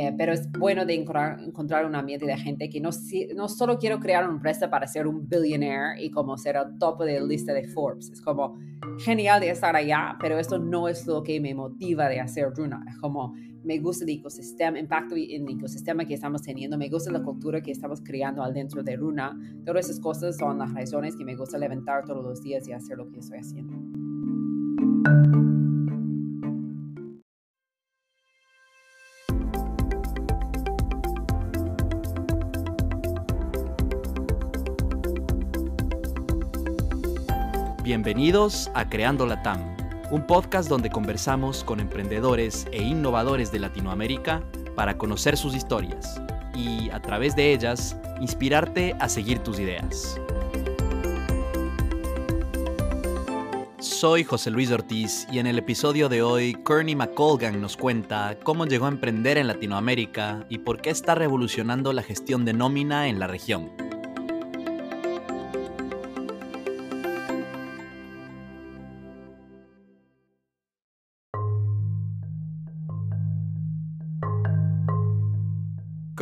Eh, pero es bueno de encontrar, encontrar un ambiente de gente que no, no solo quiero crear una empresa para ser un billionaire y como ser al tope de la lista de Forbes. Es como genial de estar allá, pero esto no es lo que me motiva de hacer Runa. Es como me gusta el ecosistema, impacto en el ecosistema que estamos teniendo, me gusta la cultura que estamos creando adentro de Runa. Todas esas cosas son las razones que me gusta levantar todos los días y hacer lo que estoy haciendo. Bienvenidos a Creando la TAM, un podcast donde conversamos con emprendedores e innovadores de Latinoamérica para conocer sus historias y, a través de ellas, inspirarte a seguir tus ideas. Soy José Luis Ortiz y en el episodio de hoy, Kearney McColgan nos cuenta cómo llegó a emprender en Latinoamérica y por qué está revolucionando la gestión de nómina en la región.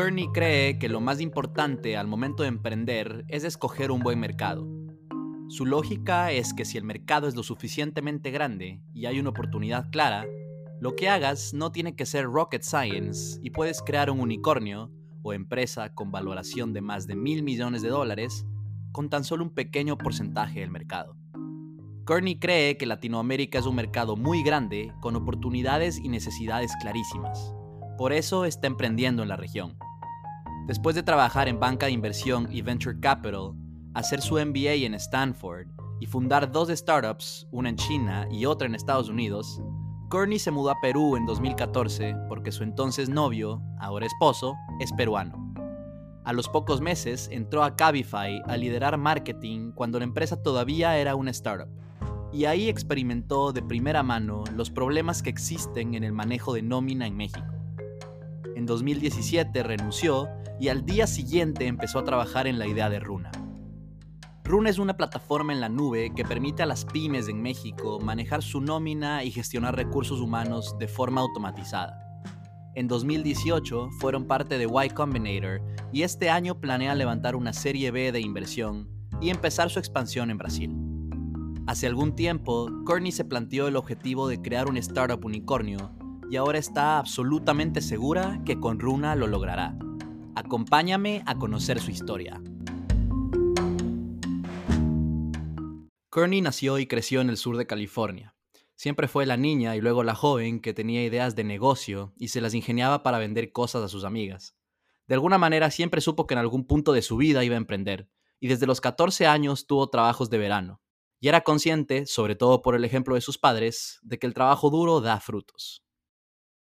Kearney cree que lo más importante al momento de emprender es escoger un buen mercado. Su lógica es que si el mercado es lo suficientemente grande y hay una oportunidad clara, lo que hagas no tiene que ser rocket science y puedes crear un unicornio o empresa con valoración de más de mil millones de dólares con tan solo un pequeño porcentaje del mercado. Kearney cree que Latinoamérica es un mercado muy grande con oportunidades y necesidades clarísimas. Por eso está emprendiendo en la región. Después de trabajar en banca de inversión y venture capital, hacer su MBA en Stanford y fundar dos startups, una en China y otra en Estados Unidos, Kearney se mudó a Perú en 2014 porque su entonces novio, ahora esposo, es peruano. A los pocos meses entró a Cabify a liderar marketing cuando la empresa todavía era una startup. Y ahí experimentó de primera mano los problemas que existen en el manejo de nómina en México. En 2017 renunció y al día siguiente empezó a trabajar en la idea de Runa. Runa es una plataforma en la nube que permite a las pymes en México manejar su nómina y gestionar recursos humanos de forma automatizada. En 2018 fueron parte de Y Combinator y este año planea levantar una serie B de inversión y empezar su expansión en Brasil. Hace algún tiempo, Courtney se planteó el objetivo de crear un startup unicornio y ahora está absolutamente segura que con Runa lo logrará. Acompáñame a conocer su historia. Kearney nació y creció en el sur de California. Siempre fue la niña y luego la joven que tenía ideas de negocio y se las ingeniaba para vender cosas a sus amigas. De alguna manera siempre supo que en algún punto de su vida iba a emprender, y desde los 14 años tuvo trabajos de verano. Y era consciente, sobre todo por el ejemplo de sus padres, de que el trabajo duro da frutos.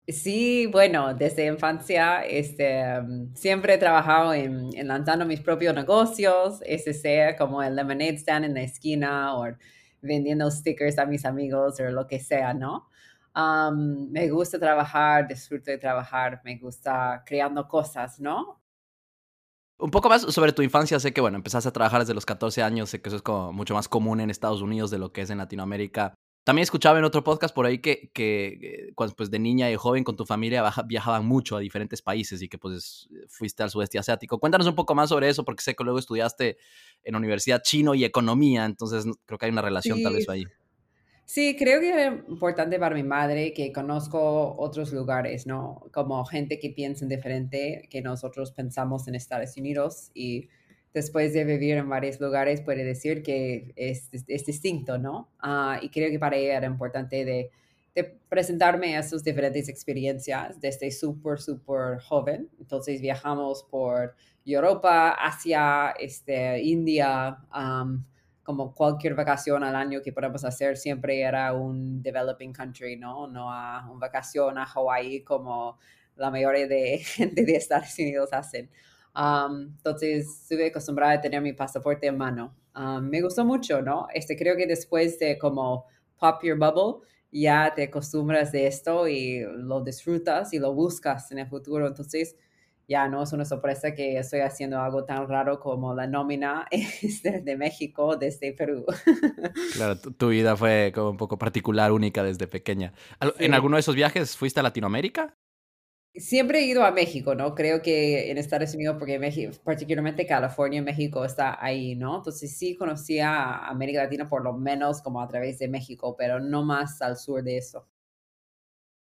Sí, bueno, desde infancia este, mm, siempre he trabajado en, lanzando mis propios negocios, ese sea como el lemonade stand en la esquina o vendiendo stickers a mis amigos o lo que sea, ¿no? me gusta trabajar, disfruto de trabajar, me gusta creando cosas, ¿no? Un poco más sobre tu infancia, sé que, bueno, empezaste a trabajar desde los 14 años, sé que eso es como mucho más común en Estados Unidos de lo que es en Latinoamérica. También escuchaba en otro podcast por ahí que, que cuando, pues de niña y joven con tu familia viajaban mucho a diferentes países y que pues fuiste al sudeste asiático. Cuéntanos un poco más sobre eso porque sé que luego estudiaste en universidad chino y economía, entonces creo que hay una relación tal vez ahí. Sí, creo que era importante para mi madre que conozco otros lugares, ¿no? Como gente que piensa diferente que nosotros pensamos en Estados Unidos y después de vivir en varios lugares, puede decir que es, es distinto, ¿no? Ah, y creo que para ella era importante de, presentarme a sus diferentes experiencias desde súper, súper joven. Entonces viajamos por Europa, Asia, este, India, como cualquier vacación al año que podamos hacer, siempre era un developing country, ¿no? No a una vacación a Hawaii como la mayoría de gente de Estados Unidos hacen entonces, estuve acostumbrada a tener mi pasaporte en mano. me gustó mucho, ¿no? Este, creo que después de como pop your bubble, ya te acostumbras de esto y lo disfrutas y lo buscas en el futuro. Entonces, ya no es una sorpresa que estoy haciendo algo tan raro como la nómina este, de México desde Perú. Claro, tu, vida fue como un poco particular, única desde pequeña. ¿En alguno de esos viajes fuiste a Latinoamérica? Siempre he ido a México, ¿no? Creo que en Estados Unidos, porque particularmente California, México está ahí, ¿no? Entonces sí conocía a América Latina por lo menos como a través de México, pero no más al sur de eso.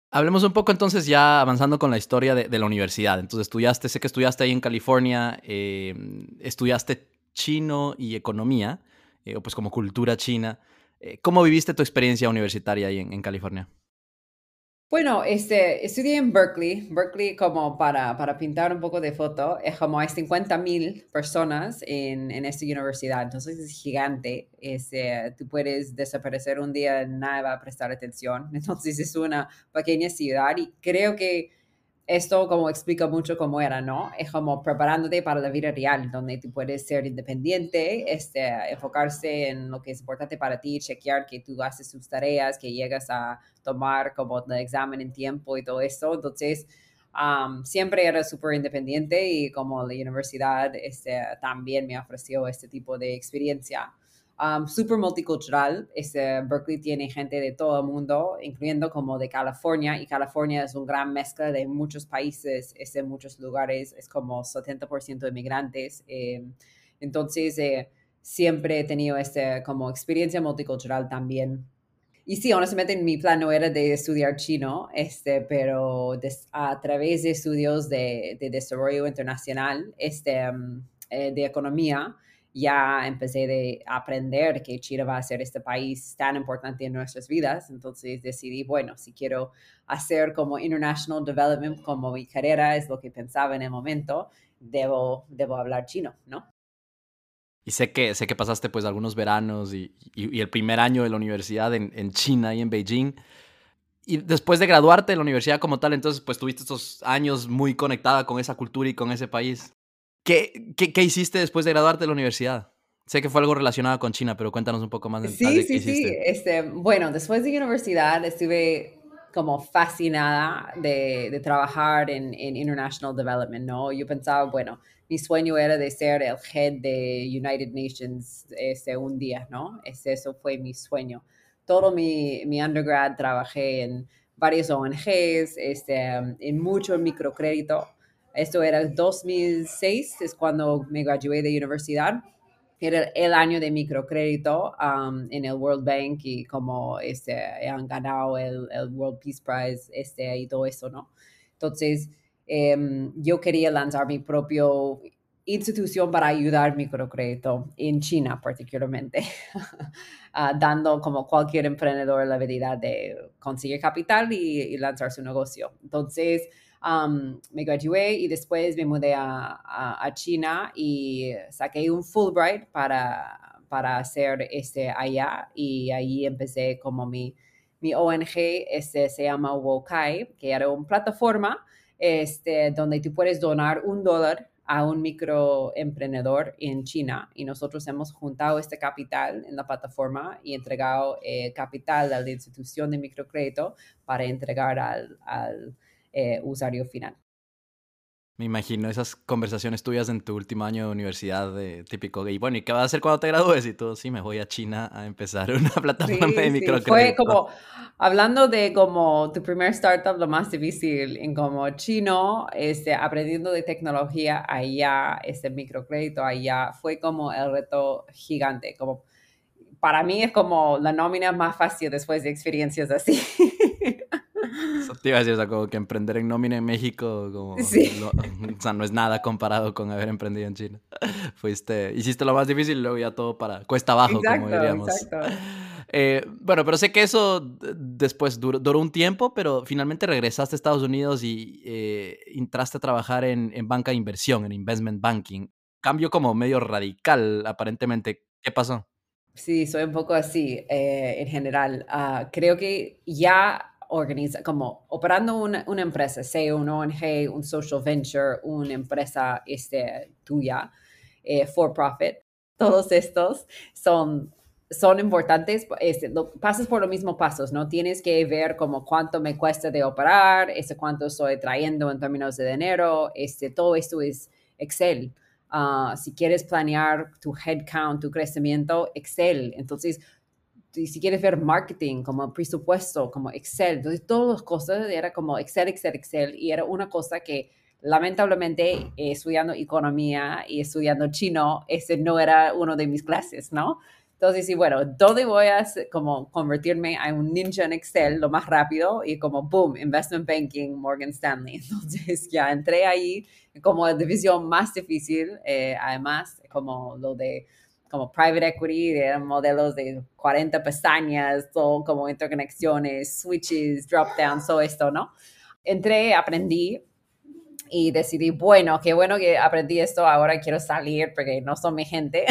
Hablemos un poco entonces ya avanzando con la historia de, la universidad. Entonces estudiaste, sé que estudiaste ahí en California, eh, estudiaste chino y economía, eh, o pues como cultura china. Eh, ¿Cómo viviste tu experiencia universitaria ahí en California? Bueno, este, estudié en Berkeley. Berkeley, como para, para pintar un poco de foto, es como hay 50 mil personas en, en, esta universidad, entonces es gigante. Este, tú puedes desaparecer un día, nadie va a prestar atención. Entonces es una pequeña ciudad y creo que esto como explica mucho cómo era, ¿no? Es como preparándote para la vida real, donde tú puedes ser independiente, este, enfocarse en lo que es importante para ti, chequear que tú haces tus tareas, que llegas a tomar como el examen en tiempo y todo eso. Entonces, siempre era súper independiente y como la universidad este, también me ofreció este tipo de experiencia um, super multicultural. Este, Berkeley tiene gente de todo el mundo, incluyendo como de California, y California es una gran mezcla de muchos países, es de muchos lugares, es como 70% de migrantes. Eh, entonces, eh, siempre he tenido este, como experiencia multicultural también. Y sí, honestamente mi plan no era de estudiar chino, este, pero a través de estudios de, de desarrollo internacional, este, um, eh, de economía, ya empecé de aprender que Chile va a ser este país tan importante en nuestras vidas. Entonces decidí, bueno, si quiero hacer como International Development como mi carrera, es lo que pensaba en el momento, debo, debo hablar chino, ¿no? Y sé que, sé que pasaste pues algunos veranos y, y, el primer año de la universidad en, en China y en Beijing. Y después de graduarte de la universidad como tal, entonces pues tuviste estos años muy conectada con esa cultura y con ese país. ¿Qué, qué, hiciste después de graduarte de la universidad? Sé que fue algo relacionado con China, pero cuéntanos un poco más de, sí, sí, qué hiciste. Sí, este, bueno, después de la universidad estuve como fascinada de, de trabajar en, en, International Development, ¿no? Yo pensaba, bueno, mi sueño era de ser el head de United Nations este, un día, ¿no? Ese, eso fue mi sueño. Todo mi, mi undergrad trabajé en varias ONGs, este, en mucho microcrédito esto era 2006, es cuando me gradué de universidad. Era el año de microcrédito um, en el World Bank y como este, han ganado el, el, World Peace Prize este, y todo eso, ¿no? Entonces, em, yo quería lanzar mi propio institución para ayudar microcrédito en China particularmente, uh, dando como cualquier emprendedor la habilidad de conseguir capital y, y lanzar su negocio. Entonces, me gradué y después me mudé a, a, China y saqué un Fulbright para, para hacer este allá y ahí empecé como mi, mi ONG, este se llama Wokai, que era una plataforma este, donde tú puedes donar un dólar a un microemprendedor en China. Y nosotros hemos juntado este capital en la plataforma y entregado eh, capital a la institución de microcrédito para entregar al, al eh, usuario final. Me imagino esas conversaciones tuyas en tu último año de universidad de típico. Y bueno, ¿y qué vas a hacer cuando te gradúes? Y tú, sí, me voy a China a empezar una plataforma de microcrédito. Fue como, hablando de como tu primer startup, lo más difícil en como chino, este, aprendiendo de tecnología allá, este microcrédito allá, fue como el reto gigante. Como, para mí es como la nómina más fácil después de experiencias así. Te iba a decir, o sea, como que emprender en nómina en México, como, sí. no, o sea, no es nada comparado con haber emprendido en China. Fuiste, hiciste lo más difícil y luego ya todo para cuesta abajo, como diríamos. Exacto. Eh, bueno, pero sé que eso después duró, duró, un tiempo, pero finalmente regresaste a Estados Unidos y eh, entraste a trabajar en, en banca de inversión, en investment banking. Cambio como medio radical, aparentemente. ¿Qué pasó? Sí, soy un poco así eh, en general. Uh, creo que ya organiza, como operando una, una, empresa, sea un ONG, un social venture, una empresa este, tuya, eh, for profit, todos estos son son importantes, este, pasas por los mismos pasos, ¿no? Tienes que ver como cuánto me cuesta de operar, este, cuánto estoy trayendo en términos de dinero, este, todo esto es Excel. Ah, si quieres planear tu headcount, tu crecimiento, Excel. Entonces, si quieres ver marketing, como presupuesto, como Excel. Entonces, todas las cosas era como Excel, Excel, Excel. Y era una cosa que lamentablemente estudiando economía y estudiando chino, ese no era uno de mis clases, ¿no? Entonces, sí, bueno, ¿dónde voy a como convertirme a un ninja en Excel lo más rápido? Y como, boom, investment banking, Morgan Stanley. Entonces, ya entré ahí como la división más difícil, eh, además, como lo de como private equity, de modelos de 40 pestañas, todo como interconexiones, switches, drop downs, todo esto, ¿no? Entré, aprendí, y decidí, bueno, qué bueno que aprendí esto, ahora quiero salir porque no son mi gente.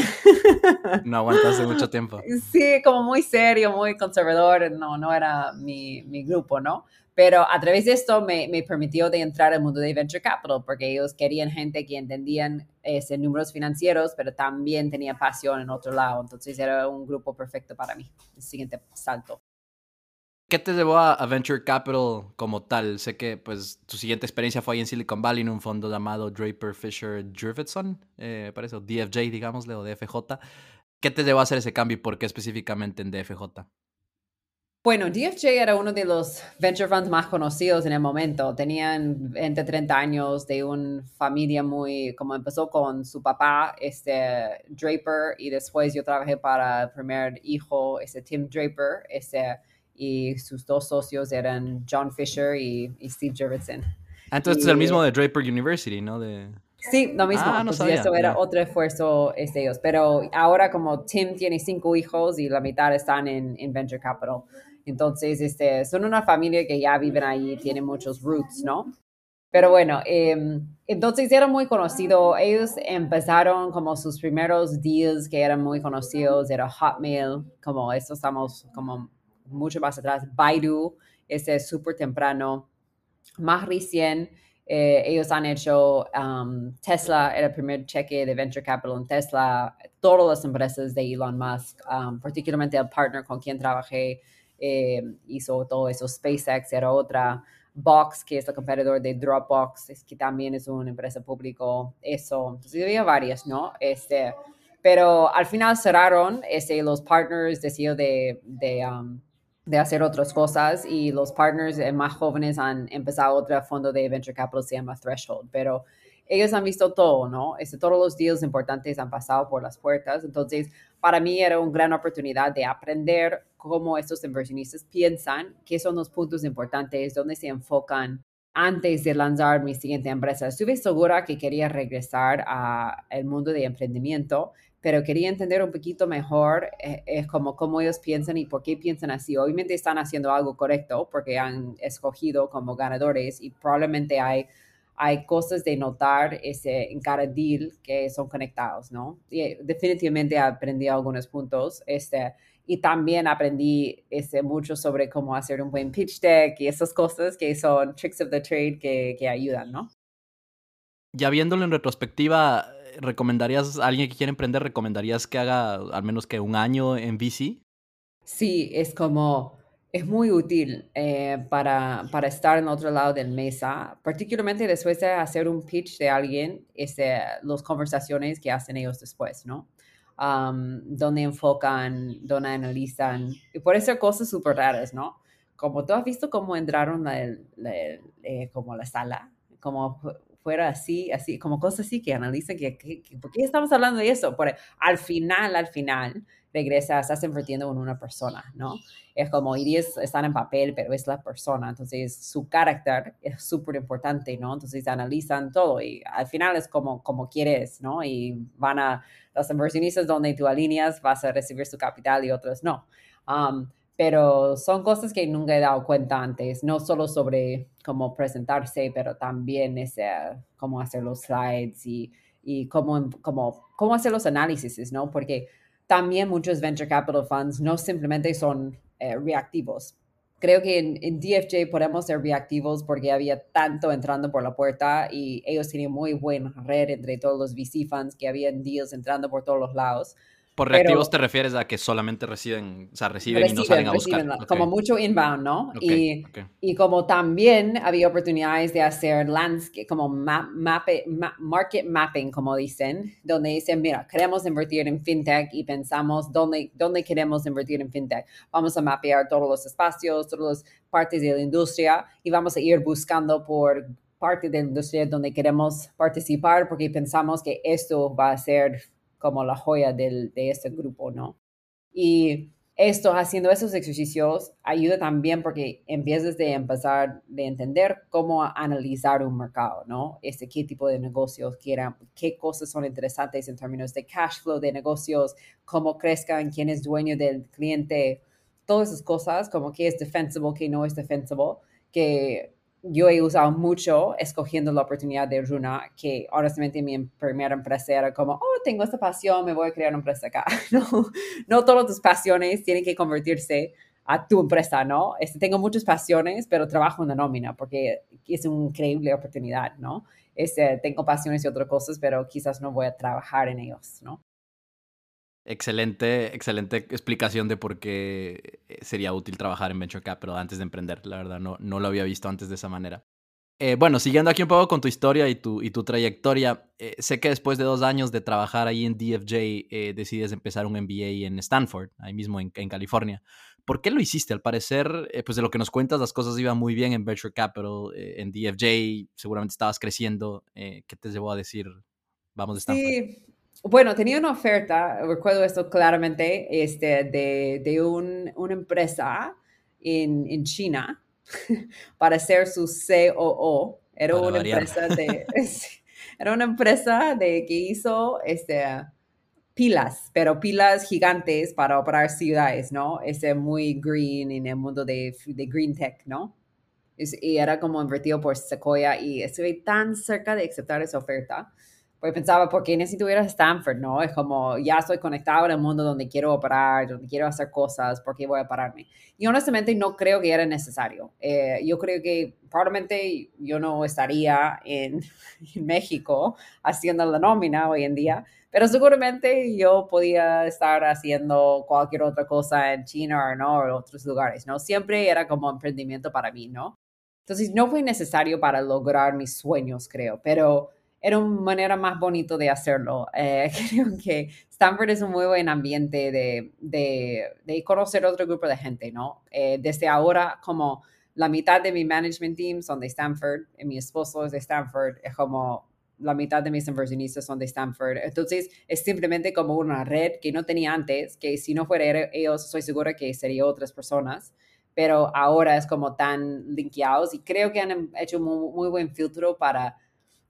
No aguantaste mucho tiempo. Sí, como muy serio, muy conservador, no, no era mi, mi grupo, ¿no? Pero a través de esto me, me, permitió de entrar al mundo de venture capital porque ellos querían gente que entendían ese, números financieros, pero también tenía pasión en otro lado. Entonces era un grupo perfecto para mí. El siguiente salto. ¿Qué te llevó a, Venture Capital como tal? Sé que pues tu siguiente experiencia fue ahí en Silicon Valley en un fondo llamado Draper Fisher Jurvetson, eh, parece, o DFJ, digámosle, o DFJ. ¿Qué te llevó a hacer ese cambio y por qué específicamente en DFJ? Bueno, DFJ era uno de los venture funds más conocidos en el momento. Tenían 20, 30 años de una familia muy, como empezó con su papá, este Draper, y después yo trabajé para el primer hijo, este Tim Draper, este y sus dos socios eran John Fisher y, Steve Jurvetson. Ah, entonces es el mismo de Draper University, ¿no? De... Sí, lo mismo. Ah, no eso era otro esfuerzo de este, ellos. Pero ahora como Tim tiene cinco hijos y la mitad están en, en Venture Capital. Entonces, este, son una familia que ya viven ahí, tienen muchos roots, ¿no? Pero bueno, em, entonces era muy conocido. Ellos empezaron como sus primeros deals que eran muy conocidos, era Hotmail, como esto estamos como mucho más atrás. Baidu, ese es súper temprano. Más recién, eh, ellos han hecho um, Tesla, era el primer cheque de venture capital en Tesla, todas las empresas de Elon Musk, um, particularmente el partner con quien trabajé, eh, hizo todo eso. SpaceX era otra. Box, que es el competidor de Dropbox, es que también es una empresa pública, eso. Entonces había varias, ¿no? Este, pero al final cerraron, este, los partners decidieron de, de um, de hacer otras cosas y los partners eh, más jóvenes han empezado otro fondo de venture capital, se llama Threshold, pero ellos han visto todo, ¿no? Este, todos los deals importantes han pasado por las puertas, entonces para mí era una gran oportunidad de aprender cómo estos inversionistas piensan, qué son los puntos importantes, dónde se enfocan antes de lanzar mi siguiente empresa. Estuve segura que quería regresar al mundo de emprendimiento pero quería entender un poquito mejor eh, como cómo ellos piensan y por qué piensan así. Obviamente están haciendo algo correcto porque han escogido como ganadores y probablemente hay, hay cosas de notar ese, en cada deal que son conectados, ¿no? Y eh, definitivamente aprendí algunos puntos. Este, y también aprendí este, mucho sobre cómo hacer un buen pitch deck y esas cosas que son tricks of the trade que, que ayudan, ¿no? Ya viéndolo en retrospectiva, ¿recomendarías a alguien que quiere emprender, recomendarías que haga al menos que un año en VC? Sí, es como, es muy útil eh, para, para, estar en otro lado del mesa, particularmente después de hacer un pitch de alguien, este, las conversaciones que hacen ellos después, ¿no? Um, donde enfocan, donde analizan, y por eso cosas súper raras, ¿no? Como tú has visto cómo entraron la, eh, como la sala, como fuera así, así, como cosas así que analizan que, ¿por qué estamos hablando de eso? Por, al final, al final, regresas, estás invirtiendo en una persona, ¿no? Es como iris están en papel, pero es la persona, entonces su carácter es súper importante, ¿no? Entonces analizan todo y al final es como, como quieres, ¿no? Y van a, los inversionistas donde tú alineas, vas a recibir su capital y otros no. Um, pero son cosas que nunca he dado cuenta antes, no solo sobre cómo presentarse, pero también ese, cómo hacer los slides y, y cómo, cómo, cómo hacer los análisis, ¿no? Porque también muchos venture capital funds no simplemente son eh, reactivos. Creo que en, DFJ podemos ser reactivos porque había tanto entrando por la puerta y ellos tenían muy buena red entre todos los VC funds que habían deals entrando por todos los lados Por reactivos te refieres a que solamente reciben, o sea, reciben, y no salen a buscar. Como mucho inbound, ¿no? y, y, como también había oportunidades de hacer landscape, como map, market mapping, como dicen, donde dicen, mira, queremos invertir en fintech y pensamos dónde, dónde queremos invertir en fintech. Vamos a mapear todos los espacios, todas las partes de la industria y vamos a ir buscando por parte de la industria donde queremos participar porque pensamos que esto va a ser como la joya del, de este grupo, ¿no? Y esto, haciendo esos ejercicios, ayuda también porque empiezas de empezar de entender cómo analizar un mercado, ¿no? Este, qué tipo de negocios quieran, qué cosas son interesantes en términos de cash flow de negocios, cómo crezcan, quién es dueño del cliente, todas esas cosas, como qué es defensible, qué no es defensible, que yo he usado mucho escogiendo la oportunidad de Runa, que honestamente mi primera empresa era como, oh, tengo esta pasión, me voy a crear una empresa acá. No, no todas tus pasiones tienen que convertirse a tu empresa, ¿no? Este, tengo muchas pasiones, pero trabajo en la nómina porque es una increíble oportunidad, ¿no? Este, tengo pasiones y otras cosas, pero quizás no voy a trabajar en ellos, ¿no? Excelente, excelente explicación de por qué eh, sería útil trabajar en Venture Capital antes de emprender. La verdad, no, no lo había visto antes de esa manera. Eh, bueno, siguiendo aquí un poco con tu historia y tu, y tu trayectoria, eh, sé que después de dos años de trabajar ahí en DFJ decides empezar un MBA en Stanford, ahí mismo en, en California. ¿Por qué lo hiciste? Al parecer, pues de lo que nos cuentas, las cosas iban muy bien en Venture Capital, en DFJ, seguramente estabas creciendo. ¿Qué te llevó a decir, vamos de Stanford? Sí, bueno, tenía una oferta, recuerdo esto claramente, este, de, de un, una empresa en, en, China para ser su COO. Era una empresa de, era una empresa de que hizo este, pilas, pero pilas gigantes para operar ciudades, ¿no? Este muy green en el mundo de, de green tech, ¿no? Y era como invertido por Sequoia y estuve tan cerca de aceptar esa oferta pues pensaba, ¿por qué necesito ir a Stanford? No, es como, ya estoy conectado en el mundo donde quiero operar, donde quiero hacer cosas, ¿por qué voy a pararme? Y honestamente no creo que era necesario. Eh, yo creo que probablemente yo no estaría en, en, México haciendo la nómina hoy en día, pero seguramente yo podía estar haciendo cualquier otra cosa en China o no, en otros lugares, ¿no? Siempre era como emprendimiento para mí, ¿no? Entonces no fue necesario para lograr mis sueños, creo, pero era una manera más bonita de hacerlo. Eh, creo que Stanford es un muy buen ambiente de, de, de conocer otro grupo de gente, ¿no? Eh, desde ahora, como la mitad de mi management team son de Stanford, y mi esposo es de Stanford, es como la mitad de mis inversionistas son de Stanford. Entonces, es simplemente como una red que no tenía antes, que si no fuera ellos, soy segura que sería otras personas, pero ahora es como tan linkeados y creo que han hecho un muy buen filtro para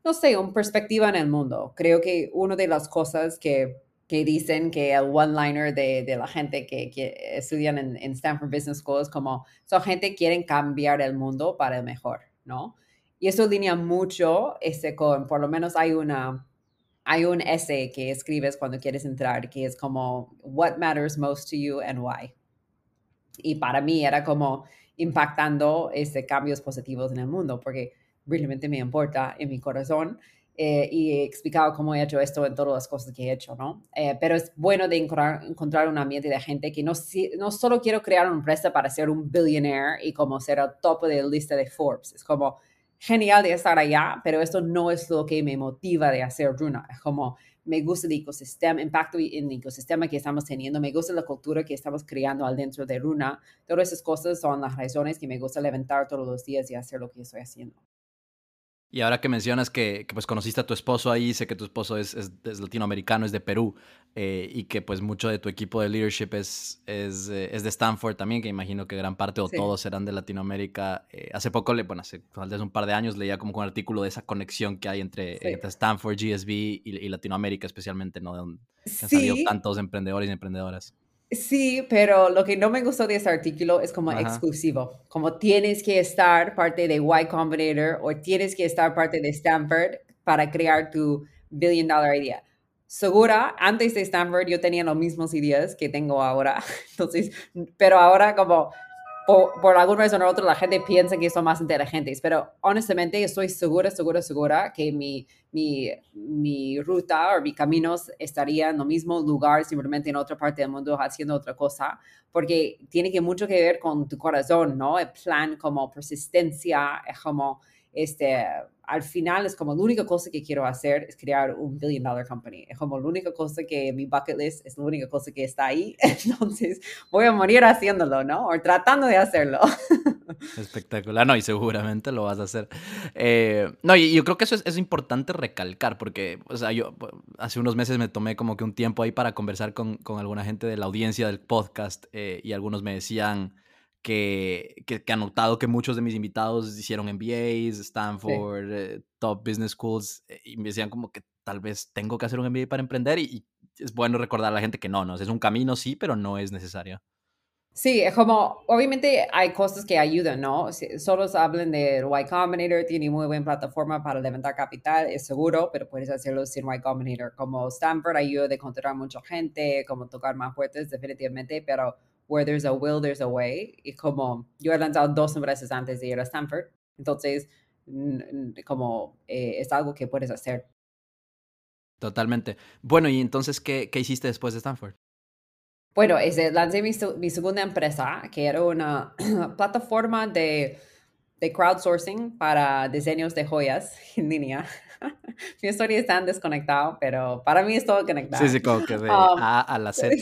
no sé, una perspectiva en el mundo. Creo que una de las cosas que, que dicen que el one-liner de, de, la gente que, que estudian en, en, Stanford Business School es como, son gente que quieren cambiar el mundo para el mejor, ¿no? Y eso línea mucho ese con, por lo menos hay una, hay un essay que escribes cuando quieres entrar que es como, what matters most to you and why. Y para mí era como impactando este, cambios positivos en el mundo, porque realmente me importa en mi corazón. Eh, y he explicado cómo he hecho esto en todas las cosas que he hecho, ¿no? Eh, pero es bueno de encontrar, un ambiente de gente que no, no solo quiero crear una empresa para ser un billionaire y como ser el top de la lista de Forbes. Es como genial de estar allá, pero esto no es lo que me motiva de hacer Runa. Es como me gusta el ecosistema, impacto en el ecosistema que estamos teniendo, me gusta la cultura que estamos creando al dentro de Runa. Todas esas cosas son las razones que me gusta levantar todos los días y hacer lo que estoy haciendo. Y ahora que mencionas que, pues conociste a tu esposo ahí, sé que tu esposo es, latinoamericano, es de Perú, eh, y que pues mucho de tu equipo de leadership es, es, eh, de Stanford también, que imagino que gran parte o todos serán de Latinoamérica. Eh, hace poco, le, bueno, hace tal vez un par de años leía como un artículo de esa conexión que hay entre, Stanford, GSB y, Latinoamérica especialmente, ¿no? De donde han salido tantos emprendedores y emprendedoras. Sí, pero lo que no me gustó de ese artículo es como exclusivo, como tienes que estar parte de Y Combinator o tienes que estar parte de Stanford para crear tu billion dollar idea. Segura, antes de Stanford yo tenía los mismos ideas que tengo ahora, entonces, pero ahora como por, alguna razón u otra la gente piensa que son más inteligentes, pero honestamente estoy segura, segura, segura que mi, mi, mi ruta o mi camino estaría en el mismo lugar, simplemente en otra parte del mundo haciendo otra cosa, porque tiene que mucho que ver con tu corazón, ¿no? El plan como persistencia, es como este, al final es como la única cosa que quiero hacer es crear un billion dollar company. Es como la única cosa que mi bucket list es la única cosa que está ahí. Entonces voy a morir haciéndolo, ¿no? O tratando de hacerlo. Espectacular, no, y seguramente lo vas a hacer. Eh, no, y yo creo que eso es, importante recalcar, porque, o sea, yo hace unos meses me tomé como que un tiempo ahí para conversar con, con alguna gente de la audiencia del podcast eh, y algunos me decían, que, que, que, han notado que muchos de mis invitados hicieron MBAs, Stanford, eh, top business schools, eh, y me decían como que tal vez tengo que hacer un MBA para emprender y, es bueno recordar a la gente que no, no, es un camino sí, pero no es necesario. Sí, es como, obviamente hay cosas que ayudan, ¿no? solo hablan de Y Combinator, tiene muy buena plataforma para levantar capital, es seguro, pero puedes hacerlo sin Y Combinator. Como Stanford ayuda a encontrar mucha gente, como tocar más fuertes, definitivamente, pero where there's a will, there's a way. Y como yo he lanzado dos empresas antes de ir a Stanford, entonces como eh, es algo que puedes hacer. Totalmente. Bueno, y entonces, ¿qué, qué hiciste después de Stanford? Bueno, ese, lancé mi, mi, segunda empresa, que era una plataforma de, de crowdsourcing para diseños de joyas en línea. mi historia está desconectada, pero para mí es todo conectado. Sí, sí, como que de um, A a la Z.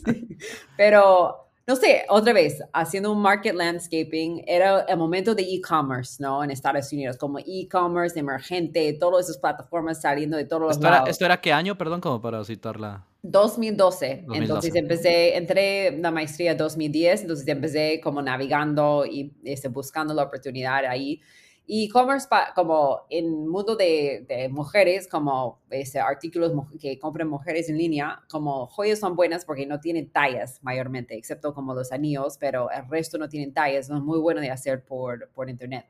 Pero, no sé, otra vez, haciendo un market landscaping, era el momento de e-commerce, ¿no? En Estados Unidos, como e-commerce emergente, todas esas plataformas saliendo de todos los ¿Esto Era, ¿Esto era qué año, perdón, como para citarla? 2012. 2012. Entonces empecé, entré la maestría 2010, entonces empecé como navegando y este, buscando la oportunidad ahí e-commerce como en mundo de, de mujeres, como ese, artículos que compran mujeres en línea, como joyas son buenas porque no tienen tallas mayormente, excepto como los anillos, pero el resto no tienen tallas, es muy bueno de hacer por, por internet.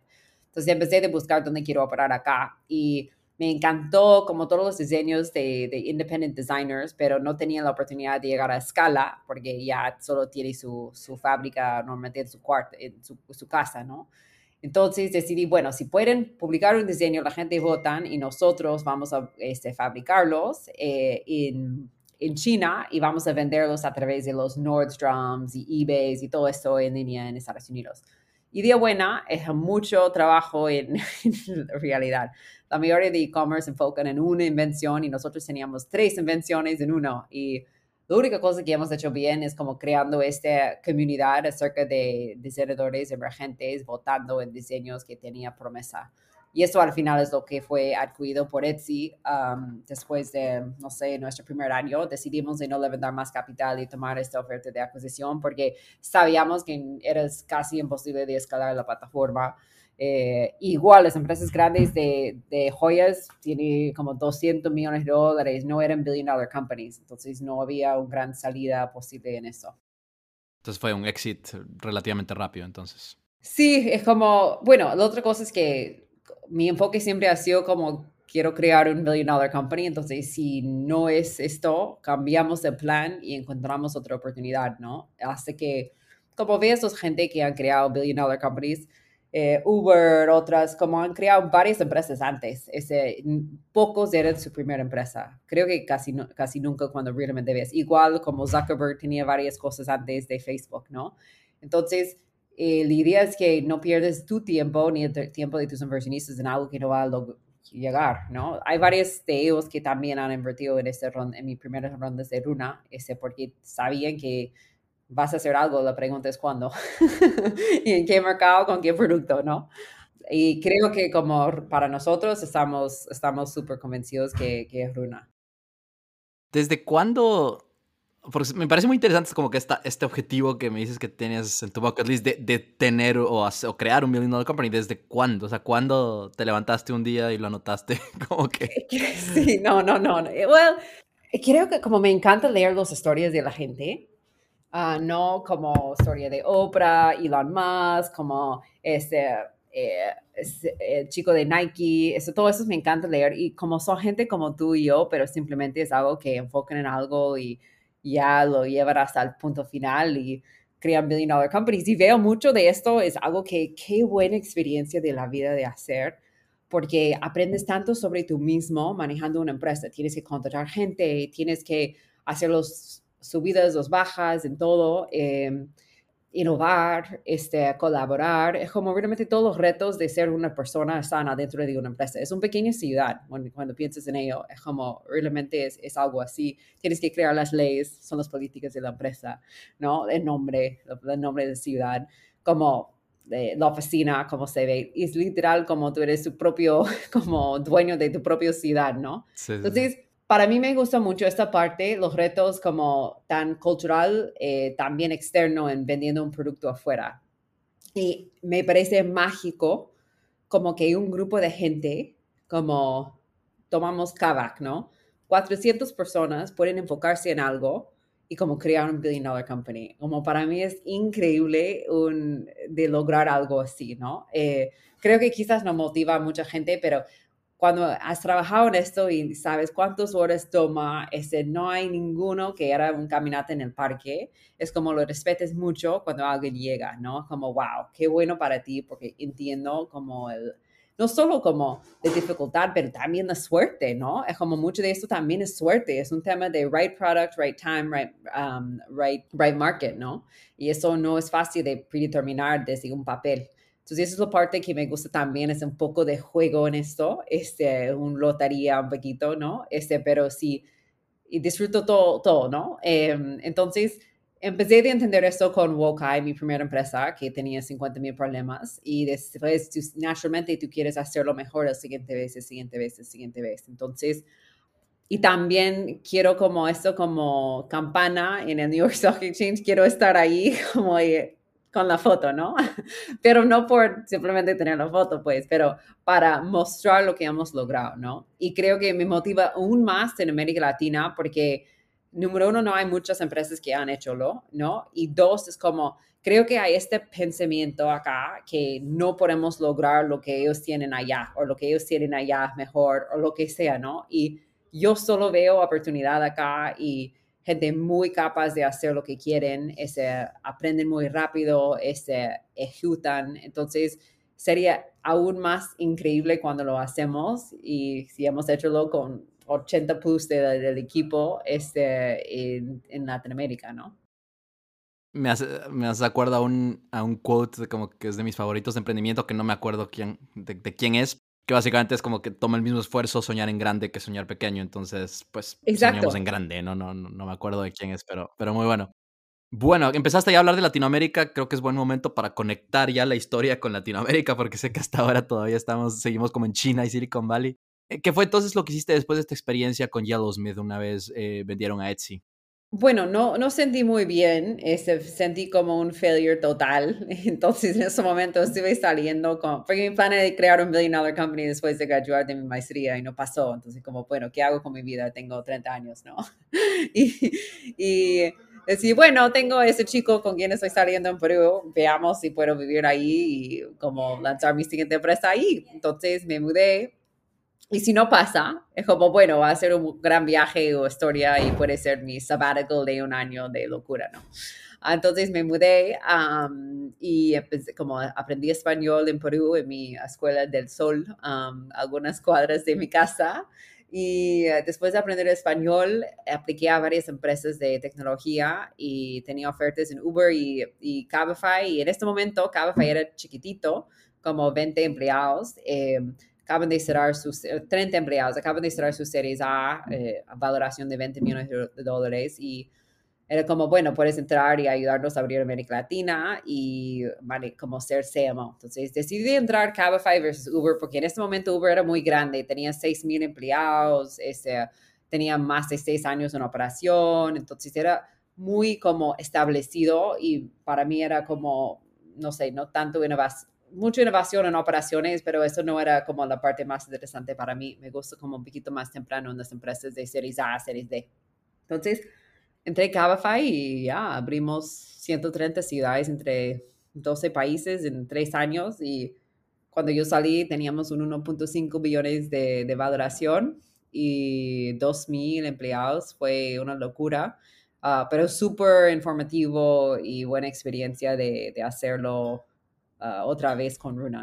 Entonces empecé de buscar dónde quiero operar acá y me encantó como todos los diseños de, de, independent designers, pero no tenía la oportunidad de llegar a escala porque ya solo tiene su, su fábrica normalmente en su cuarto, en su, casa, ¿no? Entonces decidí, bueno, si pueden publicar un diseño, la gente votan y nosotros vamos a este, fabricarlos eh, en, en, China y vamos a venderlos a través de los Nordstroms y eBays y todo esto en línea en Estados Unidos. Idea buena, es mucho trabajo en, en realidad. La mayoría de e-commerce enfocan en una invención y nosotros teníamos tres invenciones en uno y la única cosa que hemos hecho bien es como creando esta comunidad acerca de diseñadores emergentes votando en diseños que tenía promesa. Y eso al final es lo que fue adquirido por Etsy um, después de, no sé, nuestro primer año. Decidimos de no levantar más capital y tomar esta oferta de adquisición porque sabíamos que era casi imposible de escalar la plataforma. Eh, igual, las empresas grandes de, de, joyas tienen como 200 millones de dólares, no eran billion dollar companies, entonces no había una gran salida posible en eso. Entonces fue un exit relativamente rápido, entonces. Sí, es como, bueno, la otra cosa es que mi enfoque siempre ha sido como quiero crear un billion dollar company, entonces si no es esto, cambiamos el plan y encontramos otra oportunidad, ¿no? Hace que, como ves, los gente que han creado billion dollar companies, eh, Uber, otras, como han creado varias empresas antes. Ese, pocos eran su primera empresa. Creo que casi, casi nunca cuando realmente ves. Igual como Zuckerberg tenía varias cosas antes de Facebook, ¿no? Entonces, eh, la idea es que no pierdes tu tiempo ni el tiempo de tus inversionistas en algo que no va a llegar, ¿no? Hay varios de ellos que también han invertido en, este en mi primera ronda de Runa, ese, porque sabían que vas a hacer algo, la pregunta es cuándo y en qué mercado, con qué producto, ¿no? Y creo que como para nosotros estamos estamos súper convencidos que, que, es Runa. ¿Desde cuándo? Porque me parece muy interesante como que esta, este objetivo que me dices que tienes en tu bucket list de, de tener o, o, crear un million dollar company. ¿Desde cuándo? O sea, ¿cuándo te levantaste un día y lo anotaste? como que... Sí, no, no, no. Well, creo que como me encanta leer las historias de la gente, Ah, no como historia de Oprah, Elon Musk, como este, eh, el chico de Nike, eso, todo eso me encanta leer y como son gente como tú y yo, pero simplemente es algo que enfocan en algo y ya lo llevan hasta el punto final y crean billion dollar companies. Y veo mucho de esto, es algo que qué buena experiencia de la vida de hacer, porque aprendes tanto sobre tú mismo manejando una empresa. Tienes que contratar gente, tienes que hacer los subidas, los bajas, en todo. Eh, innovar, este, colaborar, es como realmente todos los retos de ser una persona sana dentro de una empresa. Es una pequeña ciudad cuando, cuando piensas en ello, es como realmente es, es, algo así. Tienes que crear las leyes, son las políticas de la empresa, ¿no? El nombre, el nombre de ciudad, como de la oficina, como se ve. es literal como tú eres tu propio, como dueño de tu propia ciudad, ¿no? Sí, Entonces, para mí me gusta mucho esta parte, los retos como tan cultural, eh, también externo en vendiendo un producto afuera. Y me parece mágico como que un grupo de gente, como tomamos Kavak, ¿no? 400 personas pueden enfocarse en algo y como crear un billion dollar company. Como para mí es increíble un, de lograr algo así, ¿no? Eh, creo que quizás no motiva a mucha gente, pero cuando has trabajado en esto y sabes cuántas horas toma, ese, no hay ninguno que era un caminate en el parque, es como lo respetes mucho cuando alguien llega, ¿no? Como, wow, qué bueno para ti, porque entiendo como el, no solo como de dificultad, pero también la suerte, ¿no? Es como mucho de esto también es suerte, es un tema de right product, right time, right, um, right, right market, ¿no? Y eso no es fácil de predeterminar desde un papel. Entonces, esa es la parte que me gusta también, es un poco de juego en esto, este, un lotería un poquito, ¿no? Este, pero sí, y disfruto todo, todo ¿no? Em, entonces, empecé a entender esto con Wokai, mi primera empresa, que tenía 50 mil problemas, y después, tú, naturalmente, tú quieres hacerlo mejor la siguiente vez, la siguiente vez, la siguiente vez. Entonces, y también quiero como esto, como campana en el New York Stock Exchange, quiero estar ahí como con la foto, ¿no? Pero no por simplemente tener la foto, pues, pero para mostrar lo que hemos logrado, ¿no? Y creo que me motiva aún más en América Latina porque, número uno, no hay muchas empresas que han hecho lo, ¿no? Y dos, es como, creo que hay este pensamiento acá que no podemos lograr lo que ellos tienen allá o lo que ellos tienen allá mejor o lo que sea, ¿no? Y yo solo veo oportunidad acá y gente muy capaz de hacer lo que quieren, ese, aprenden muy rápido, ese, ejecutan. Entonces, sería aún más increíble cuando lo hacemos y si hemos hecho con 80 plus del equipo este, en, en, Latinoamérica, ¿no? Me hace, me hace acuerdo a un, a un quote como que es de mis favoritos de emprendimiento, que no me acuerdo quién, de, de quién es, que básicamente es como que toma el mismo esfuerzo soñar en grande que soñar pequeño. Entonces, pues soñamos en grande, ¿no? No, no, no me acuerdo de quién es, pero, pero muy bueno. Bueno, empezaste ya a hablar de Latinoamérica, creo que es buen momento para conectar ya la historia con Latinoamérica, porque sé que hasta ahora todavía estamos, seguimos como en China y Silicon Valley. Eh, ¿Qué fue entonces lo que hiciste después de esta experiencia con Yellowsmith una vez eh, vendieron a Etsy? Bueno, no, no sentí muy bien, este, sentí como un failure total. Entonces, en ese momento estuve saliendo con, porque mi plan era crear un billion dollar company después de graduar de mi maestría y no pasó. Entonces, como, bueno, ¿qué hago con mi vida? Tengo 30 años, ¿no? y, y decir, bueno, tengo ese chico con quien estoy saliendo en Perú, veamos si puedo vivir ahí y como lanzar mi siguiente empresa ahí. Entonces, me mudé y si no pasa, es como, bueno, va a ser un gran viaje o historia y puede ser mi sabbatical de un año de locura, ¿no? Entonces me mudé y como aprendí español en Perú, en mi escuela del sol, algunas cuadras de mi casa. Y eh, después de aprender español, apliqué a varias empresas de tecnología y tenía ofertas en Uber y, y Cabify. Y en este momento Cabify era chiquitito, como 20 empleados. Eh, acaban de cerrar sus, 30 eh, empleados, acaban de cerrar sus series A, eh, a valoración de 20 millones de dólares y era como, bueno, puedes entrar y ayudarnos a abrir América Latina y como ser CMO. Entonces decidí entrar Cabify versus Uber porque en este momento Uber era muy grande, tenía 6 mil empleados, este, tenía más de 6 años en operación, entonces era muy como establecido y para mí era como, no sé, no tanto innovación mucha innovación en operaciones, pero eso no era como la parte más interesante para mí. Me gusta como un poquito más temprano en las empresas de Series A, Series D. Entonces, entré Cabify y ya abrimos 130 ciudades entre 12 países en tres años y cuando yo salí teníamos un 1.5 billones de, de valoración y 2.000 empleados. Fue una locura. Ah, pero súper informativo y buena experiencia de, de hacerlo ah, otra vez con Runa.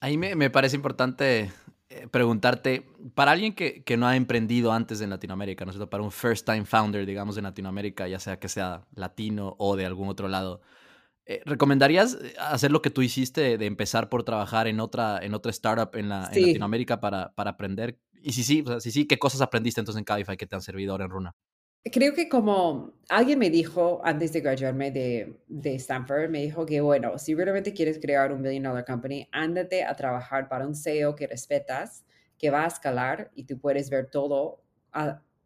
Ahí me, me parece importante eh, preguntarte, para alguien que, que, no ha emprendido antes en Latinoamérica, ¿no es cierto? Para un first time founder, digamos, en Latinoamérica, ya sea que sea latino o de algún otro lado, eh, ¿recomendarías eh, hacer lo que tú hiciste de, empezar por trabajar en otra, en otra startup en, la, en Latinoamérica para, para aprender? Y si sí, o sea, si sí, ¿qué cosas aprendiste entonces en Cabify que te han servido ahora en Runa? Creo que como alguien me dijo antes de graduarme de, de, Stanford, me dijo que, bueno, si realmente quieres crear un billion dollar company, ándate a trabajar para un CEO que respetas, que va a escalar y tú puedes ver todo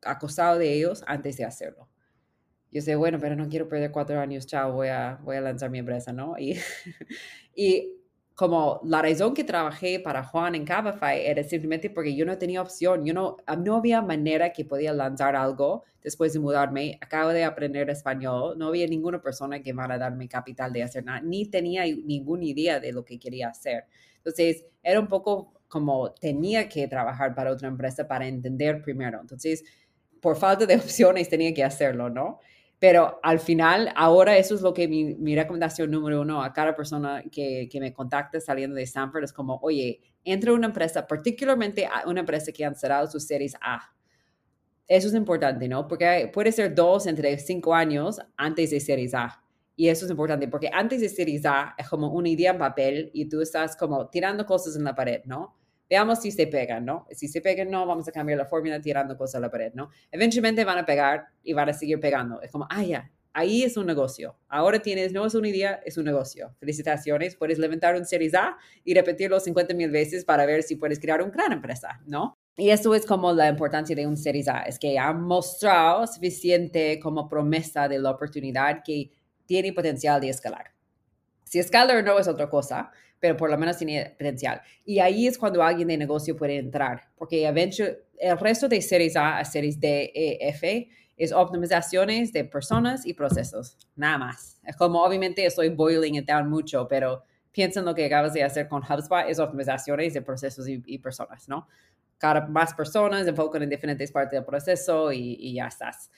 acostado de ellos antes de hacerlo. Yo sé, bueno, pero no quiero perder cuatro años, chao, voy a, voy a lanzar mi empresa, ¿no? Y, y como la razón que trabajé para Juan en Cabify era simplemente porque yo no tenía opción, yo no, ah, no había manera que podía lanzar algo después de mudarme. Acabo de aprender español, no había ninguna persona que iba a darme capital de hacer nada, ni tenía ninguna idea de lo que quería hacer. Entonces, era un poco como tenía que trabajar para otra empresa para entender primero. Entonces, por falta de opciones tenía que hacerlo, ¿no? Pero al final, ahora eso es lo que mi, mi recomendación número uno a cada persona que, que, me contacta saliendo de Stanford es como, oye, entra a una empresa, particularmente a una empresa que han cerrado sus series A. Eso es importante, ¿no? Porque puede ser dos entre cinco años antes de series A. Y eso es importante porque antes de series A es como una idea en papel y tú estás como tirando cosas en la pared, ¿no? Veamos si se pegan, ¿no? Si se pegan, no, vamos a cambiar la fórmula tirando cosas a la pared, ¿no? Eventualmente van a pegar y van a seguir pegando. Es como, ah, ya, ahí es un negocio. Ahora tienes, no es una idea, es un negocio. Felicitaciones, puedes levantar un Series A y repetirlo 50 mil veces para ver si puedes crear una gran empresa, ¿no? Y eso es como la importancia de un Series A, es que ha mostrado suficiente como promesa de la oportunidad que tiene potencial de escalar. Si escala o no es otra cosa, pero por lo menos tiene potencial. Y ahí es cuando alguien de negocio puede entrar, porque el resto de series A a series D, E, F es optimizaciones de personas y procesos, nada más. Es como obviamente estoy boiling it down mucho, pero piensa en lo que acabas de hacer con HubSpot, es optimizaciones de procesos y, personas, ¿no? Cada más personas enfocan en diferentes partes del proceso y, y ya estás.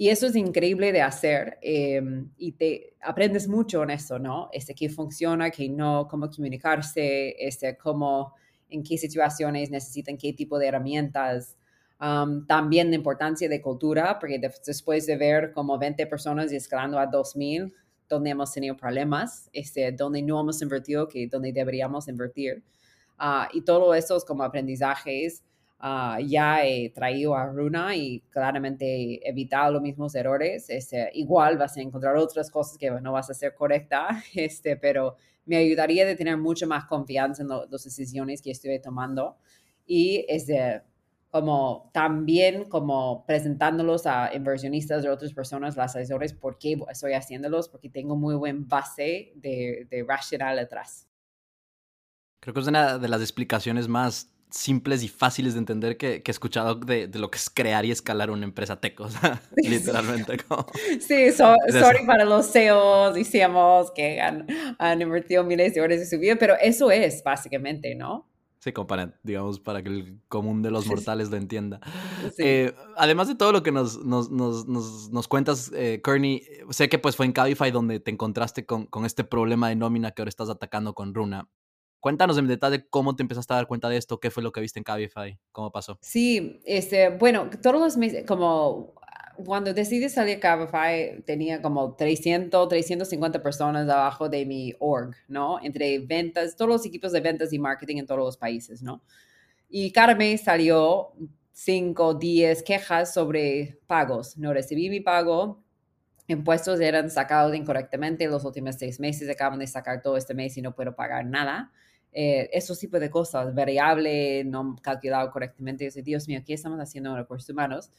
Y eso es increíble de hacer em, y te aprendes mucho en eso, ¿no? Este, qué funciona, qué no, cómo comunicarse, este, cómo, en qué situaciones necesitan qué tipo de herramientas. también la importancia de cultura, porque después de ver como 20 personas y escalando a 2000, donde hemos tenido problemas, este, donde no hemos invertido, que donde deberíamos invertir. Ah, y todo eso es como aprendizajes Ah, ya he traído a Runa y claramente evitado los mismos errores. Este, igual vas a encontrar otras cosas que no vas a hacer correcta, este, pero me ayudaría de tener mucha más confianza en las decisiones que estoy tomando y este, como también como presentándolos a inversionistas de otras personas, las asesores, por qué estoy haciéndolos, porque tengo muy buen base de, de racional detrás. Creo que es una de las explicaciones más simples y fáciles de entender que, que he escuchado de, de, lo que es crear y escalar una empresa tech, o sea, literalmente. Como... Sí, sorry para los CEOs y CMOs que han, han, invertido miles de horas de su vida, pero eso es básicamente, ¿no? Sí, como para, digamos, para que el común de los mortales lo entienda. Eh, además de todo lo que nos, nos, nos, nos cuentas, eh, Kearney, sé que pues fue en Cabify donde te encontraste con, con este problema de nómina que ahora estás atacando con Runa. Cuéntanos en detalle cómo te empezaste a dar cuenta de esto, qué fue lo que viste en Cabify, cómo pasó. Sí, este, bueno, todos los meses, como cuando decidí salir a Cabify, tenía como 300, 350 personas abajo de mi org, ¿no? Entre ventas, todos los equipos de ventas y marketing en todos los países, ¿no? Y cada mes salió 5, 10 quejas sobre pagos. No recibí mi pago, impuestos eran sacados incorrectamente los últimos seis meses, acaban de sacar todo este mes y no puedo pagar nada eh, esos tipos de cosas, variable, no calculado correctamente. Yo Dios mío, ¿qué estamos haciendo en recursos humanos?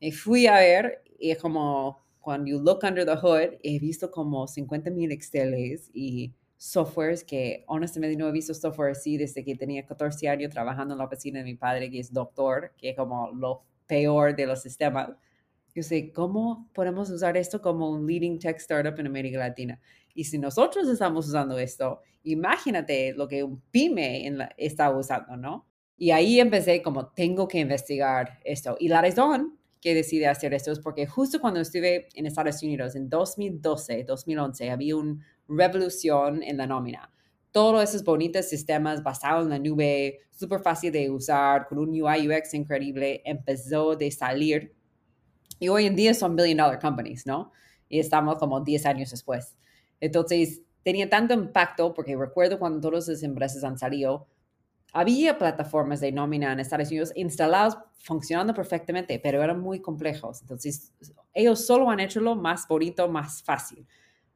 Y fui a ver y es como, cuando you look under the hood, he visto como 50 mil Exceles y softwares que honestamente no he visto software así desde que tenía 14 años trabajando en la oficina de mi padre, que es doctor, que es como lo peor de los sistemas. Yo sé, ¿cómo podemos usar esto como un leading tech startup en América Latina? Y si nosotros estamos usando esto, imagínate lo que un pyme está usando, ¿no? Y ahí empecé como, tengo que investigar esto. Y la razón que decidí hacer esto es porque justo cuando estuve en Estados Unidos en 2012, 2011, había una revolución en la nómina. Todos esos bonitos sistemas basados en la nube, súper fácil de usar, con un UI UX increíble, empezó de salir. Y hoy en día son billion dollar companies, ¿no? Y estamos como 10 años después. Entonces, tenía tanto impacto porque recuerdo cuando todas esas empresas han salido, había plataformas de nómina en Estados Unidos instaladas funcionando perfectamente, pero eran muy complejos. Entonces, ellos solo han hecho lo más bonito, más fácil.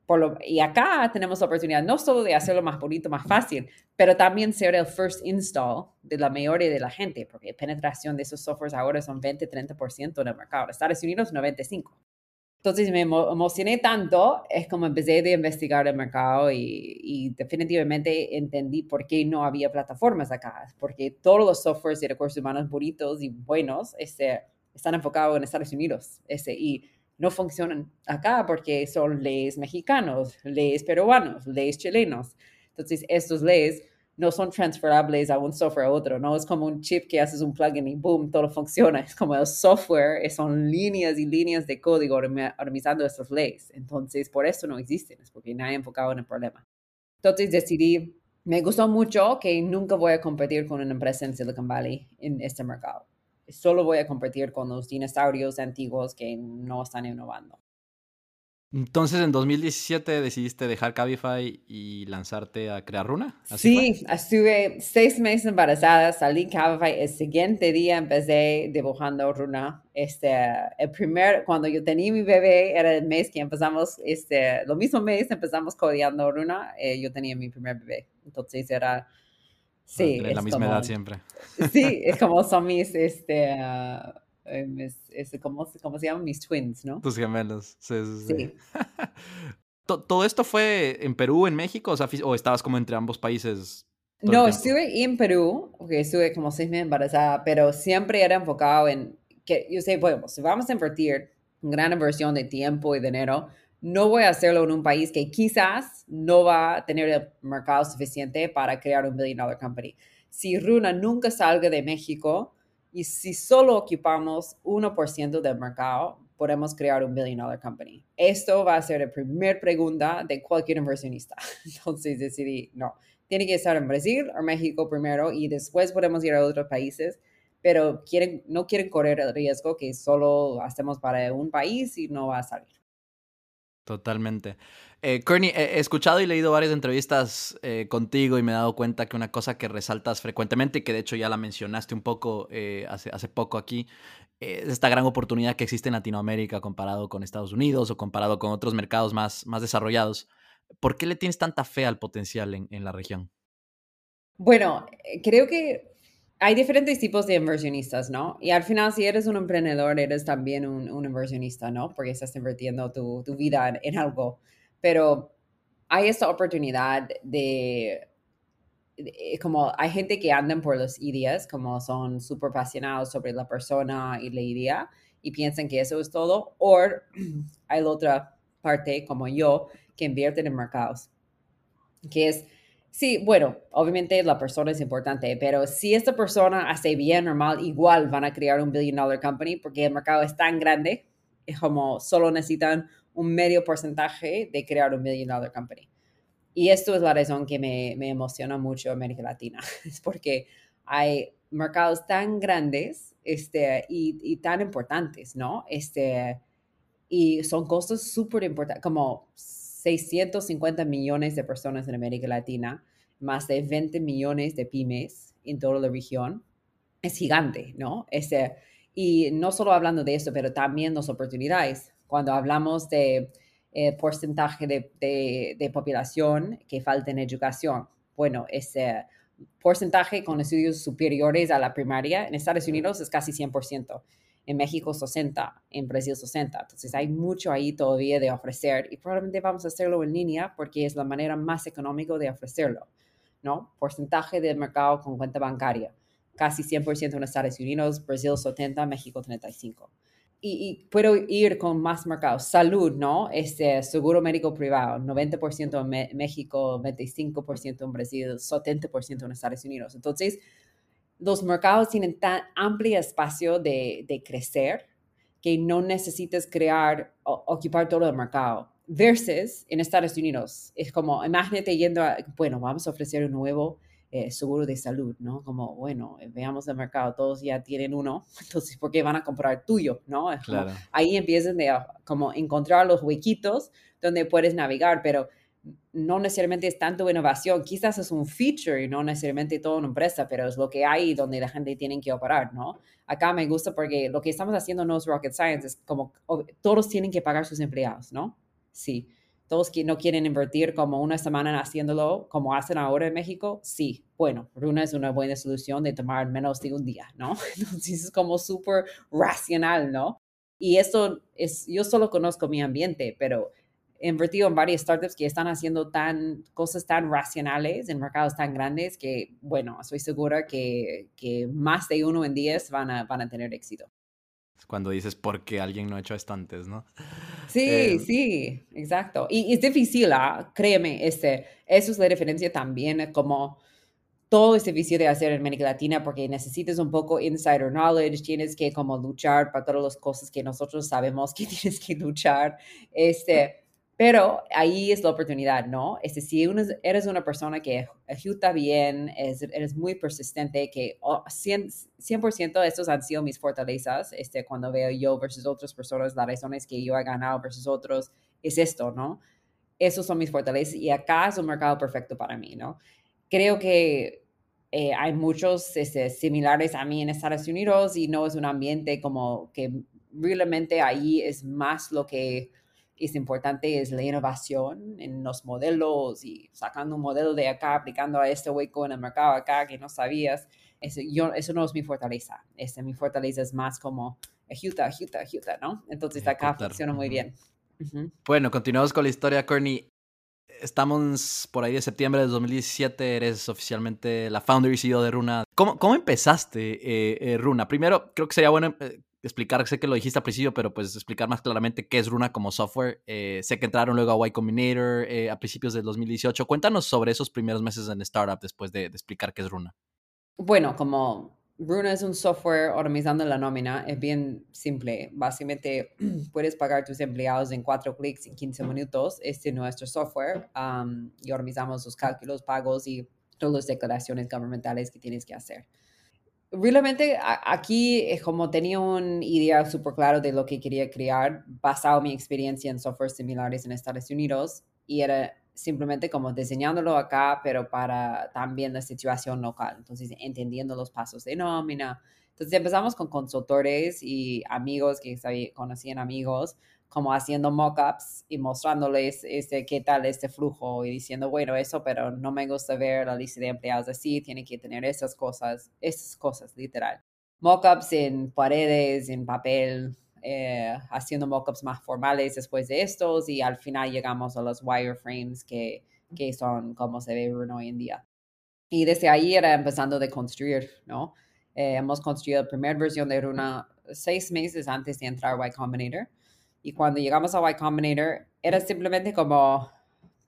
Por lo, y acá tenemos la oportunidad no solo de hacerlo más bonito, más fácil, pero también ser el first install de la mayoría de la gente, porque penetración de esos softwares ahora son 20-30% en el mercado. Estados Unidos, 95%. Entonces me emocioné tanto, es como empecé a investigar el mercado y, definitivamente entendí por qué no había plataformas acá, porque todos los softwares de recursos humanos bonitos y buenos este, están enfocados en Estados Unidos este, y no funcionan acá porque son leyes mexicanos, leyes peruanos, leyes chilenos. Entonces, estos leyes no son transferables a un software a otro, no es como un chip que haces un plugin y boom, todo funciona. Es como el software, son líneas y líneas de código organizando estas leyes. Entonces, por eso no existen, es porque nadie enfocado en el problema. Entonces decidí, me gustó mucho que nunca voy a competir con una empresa en Silicon Valley en este mercado. Solo voy a competir con los dinosaurios antiguos que no están innovando. Entonces, en 2017 decidiste dejar Cabify y lanzarte a crear Runa. sí, estuve seis meses embarazada, salí Cabify. El siguiente día empecé dibujando Runa. Este, el primer, cuando yo tenía mi bebé, era el mes que empezamos, este, lo mismo mes empezamos codeando Runa. Eh, yo tenía mi primer bebé. Entonces era, sí. la misma edad siempre. Sí, es como son mis, este, ah, es, es, ¿cómo, ¿cómo, se llaman? Mis twins, ¿no? Tus gemelos, sí, sí. sí. ¿Todo esto fue en Perú, en México? O, sea, ¿O estabas como entre ambos países? No, estuve en Perú, porque estuve como seis meses embarazada, pero siempre era enfocado en que yo sé, bueno, si vamos a invertir una gran inversión de tiempo y dinero, no voy a hacerlo en un país que quizás no va a tener el mercado suficiente para crear un billion dollar company. Si Runa nunca salga de México, y si solo ocupamos 1% del mercado, podemos crear un billion dollar company. Esto va a ser la primera pregunta de cualquier inversionista. Entonces decidí, no, tiene que estar en Brasil o México primero y después podemos ir a otros países, pero quieren, no quieren correr el riesgo que solo hacemos para un país y no va a salir. Totalmente. Eh, he escuchado y leído varias entrevistas eh, contigo y me he dado cuenta que una cosa que resaltas frecuentemente, y que de hecho ya la mencionaste un poco eh, hace, poco aquí, es esta gran oportunidad que existe en Latinoamérica comparado con Estados Unidos o comparado con otros mercados más, más desarrollados. ¿Por qué le tienes tanta fe al potencial en, la región? Bueno, eh, creo que hay diferentes tipos de inversionistas, ¿no? Y al final, si eres un emprendedor, eres también un, un inversionista, ¿no? Porque estás invirtiendo tu, tu vida en, algo. Pero hay esta oportunidad de, como hay gente que andan por las ideas, como son súper apasionados sobre la persona y la idea y piensan que eso es todo. O hay la otra parte, como yo, que invierten en mercados, que es Sí, bueno, obviamente la persona es importante, pero si esta persona hace bien o mal, igual van a crear un billion dollar company porque el mercado es tan grande, es como solo necesitan un medio porcentaje de crear un billion dollar company. Y esto es la razón que me, me emociona mucho América Latina, es porque hay mercados tan grandes este, y, y tan importantes, ¿no? Este, y son costos súper importantes, como 650 millones de personas en América Latina, más de 20 millones de pymes en toda la región. Es gigante, ¿no? Este, y no solo hablando de eso, pero también las oportunidades. Cuando hablamos de eh, porcentaje de, de, población que falta en educación, bueno, ese porcentaje con estudios superiores a la primaria en Estados Unidos es casi 100% en México 60, en Brasil 60. Entonces hay mucho ahí todavía de ofrecer y probablemente vamos a hacerlo en línea porque es la manera más económica de ofrecerlo, ¿no? Porcentaje del mercado con cuenta bancaria, casi 100% en Estados Unidos, Brasil 70, México 35. Y, puedo ir con más mercados. Salud, ¿no? Este, seguro médico privado, 90% en México, 25% en Brasil, 70% en Estados Unidos. Entonces, los mercados tienen tan amplio espacio de, crecer, que no necesites crear o ocupar todo el mercado. Versus en Estados Unidos, es como, imagínate yendo a, bueno, vamos a ofrecer un nuevo eh, seguro de salud, ¿no? Como, bueno, eh, veamos el mercado, todos ya tienen uno, entonces, ¿por qué van a comprar tuyo, no? claro. ahí empiezan de como encontrar los huequitos donde puedes navegar, pero no necesariamente es tanto innovación, quizás es un feature y no necesariamente toda una empresa, pero es lo que hay donde la gente tiene que operar, ¿no? Acá me gusta porque lo que estamos haciendo no es rocket science, es como todos tienen que pagar sus empleados, ¿no? Sí. Todos que no quieren invertir como una semana haciéndolo como hacen ahora en México, sí. Bueno, Runa es una buena solución de tomar menos de un día, ¿no? Entonces es como súper racional, ¿no? Y esto es, yo solo conozco mi ambiente, pero invertido en varias startups que están haciendo tan, cosas tan racionales en mercados tan grandes que, bueno, estoy segura que, que más de uno en diez van a, van a tener éxito. Cuando dices porque alguien no ha hecho esto antes, ¿no? Sí, eh, sí, exacto. Y, es difícil, ¿ah? créeme, este, eso es la diferencia también, como todo es difícil de hacer en América Latina porque necesitas un poco insider knowledge, tienes que como luchar para todas las cosas que nosotros sabemos que tienes que luchar. Este, pero ahí es la oportunidad, ¿no? Este, si eres una persona que ejecuta bien, eres muy persistente, que 100%, de estos han sido mis fortalezas, este, cuando veo yo versus otras personas, las razones que yo he ganado versus otros, es esto, ¿no? Esos son mis fortalezas y acá es un mercado perfecto para mí, ¿no? Creo que eh, hay muchos este, similares a mí en Estados Unidos y no es un ambiente como que realmente ahí es más lo que es importante es la innovación en los modelos y sacando un modelo de acá, aplicando a este hueco en el mercado acá que no sabías. Eso, yo, eso no es mi fortaleza. Este, mi fortaleza es más como ejecuta, ejecuta, ejecuta, ¿no? Entonces acá funciona muy bien. Bueno, continuamos con la historia, Courtney. Estamos por ahí de septiembre de 2017, eres oficialmente la founder y CEO de Runa. ¿Cómo, cómo empezaste, eh, eh, Runa? Primero, creo que sería bueno eh, explicar, sé que lo dijiste al principio, pero pues explicar más claramente qué es Runa como software. Eh, sé que entraron luego a Y Combinator eh, a principios del 2018. Cuéntanos sobre esos primeros meses en startup después de, explicar qué es Runa. Bueno, como Runa es un software organizando la nómina, es bien simple. Básicamente puedes pagar tus empleados en cuatro clics en 15 minutos. Este es nuestro software y organizamos los cálculos, pagos y todas las declaraciones gubernamentales que tienes que hacer realmente aquí es como tenía una idea súper clara de lo que quería crear basado mi experiencia en software similares en Estados Unidos y era simplemente como diseñándolo acá, pero para también la situación local. Entonces, entendiendo los pasos de nómina. Entonces, empezamos con consultores y amigos que conocían amigos como haciendo mockups y mostrándoles este, qué tal este flujo y diciendo, bueno, eso, pero no me gusta ver la lista de empleados así, tiene que tener esas cosas, esas cosas, literal. Mockups en paredes, en papel, eh, haciendo mockups más formales después de estos y al final llegamos a los wireframes que, que son como se ve hoy en día. Y desde ahí era empezando de construir, ¿no? Eh, hemos construido la primera versión de Runa seis meses antes de entrar a Y Combinator y cuando llegamos a Y Combinator, era simplemente como,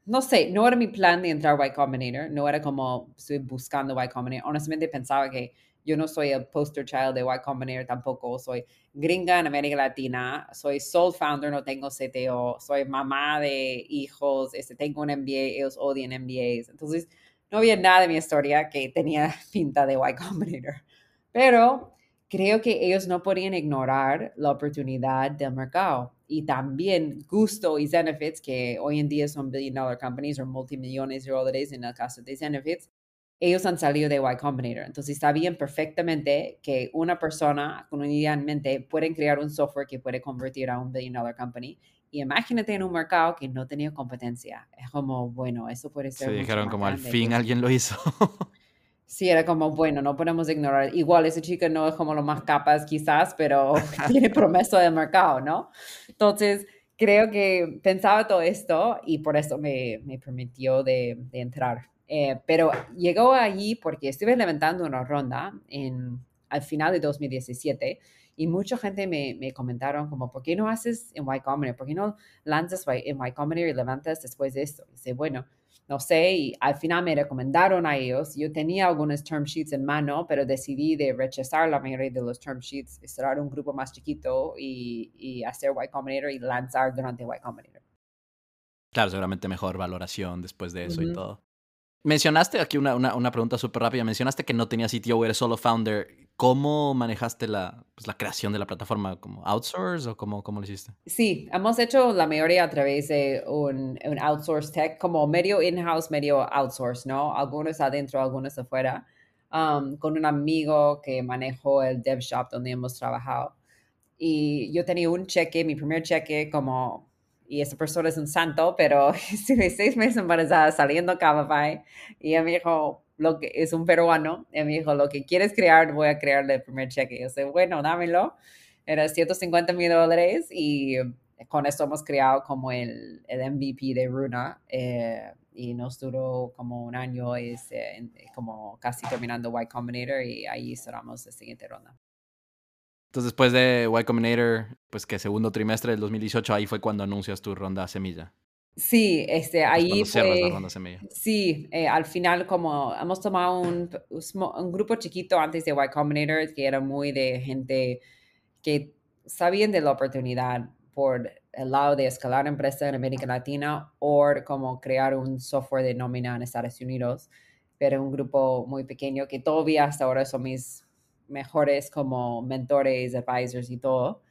no sé, no era mi plan de entrar a Y Combinator, no era como estoy buscando Y Combinator. Honestamente pensaba que yo no soy el poster child de Y Combinator tampoco, soy gringa en América Latina, soy sole founder, no tengo CTO, soy mamá de hijos, este, tengo un MBA, ellos odian MBAs. Entonces, no había nada de mi historia que tenía pinta de Y Combinator. Pero creo que ellos no podían ignorar la oportunidad del mercado y también Gusto y Zenefits, que hoy en día son billion dollar companies o multimillones de dólares en el caso de Zenefits, ellos han salido de Y Combinator. Entonces sabían perfectamente que una persona con una idea en mente puede crear un software que puede convertir a un billion dollar company. Y imagínate en un mercado que no tenía competencia. Es como, bueno, eso puede ser. Se dijeron como al fin alguien lo hizo. Sí, era como, bueno, no podemos ignorar. Igual ese chico no es como lo más capaz quizás, pero tiene promesa de mercado, ¿no? Entonces, creo que pensaba todo esto y por eso me, me permitió de, de entrar. Eh, pero llegó allí porque estuve levantando una ronda en, al final de 2017 y mucha gente me, me comentaron como, ¿por qué no haces en Y Combinator? ¿Por qué no lanzas en Y Combinator y levantas después de esto? Y dice, bueno, no sé, y al final me recomendaron a ellos. Yo tenía algunos term sheets en mano, pero decidí de rechazar la mayoría de los term sheets, cerrar un grupo más chiquito y, y hacer Y Combinator y lanzar durante Y Combinator. Claro, seguramente mejor valoración después de eso y todo. Mencionaste aquí una, una, pregunta súper rápida. Mencionaste que no tenías sitio, eres solo founder. ¿Cómo manejaste la, pues, la creación de la plataforma? ¿Como outsource o cómo, cómo lo hiciste? Sí, hemos hecho la mayoría a través de un, un outsource tech, como medio in-house, medio outsource, ¿no? Algunos adentro, algunos afuera. Um, con un amigo que manejó el dev shop donde hemos trabajado. Y yo tenía un cheque, mi primer cheque como y esa persona es un santo, pero estuve seis meses embarazada saliendo Cabify y él me dijo, lo que es un peruano, y me dijo, lo que quieres crear, voy a crearle el primer cheque. Yo sé, bueno, dámelo. Era 150 mil dólares y con esto hemos creado como el, el MVP de Runa eh, y nos duró como un año, es, eh, como casi terminando Y Combinator y ahí cerramos la siguiente ronda. Entonces, después de Y Combinator, pues que segundo trimestre del 2018, ahí fue cuando anuncias tu ronda semilla. Sí, este, ahí fue, Sí, eh, al final como hemos tomado un, un, grupo chiquito antes de Y Combinator, que era muy de gente que sabían de la oportunidad por el lado de escalar empresa en América Latina o como crear un software de nómina en Estados Unidos, pero un grupo muy pequeño que todavía hasta ahora son mis mejores como mentores, advisors y todo.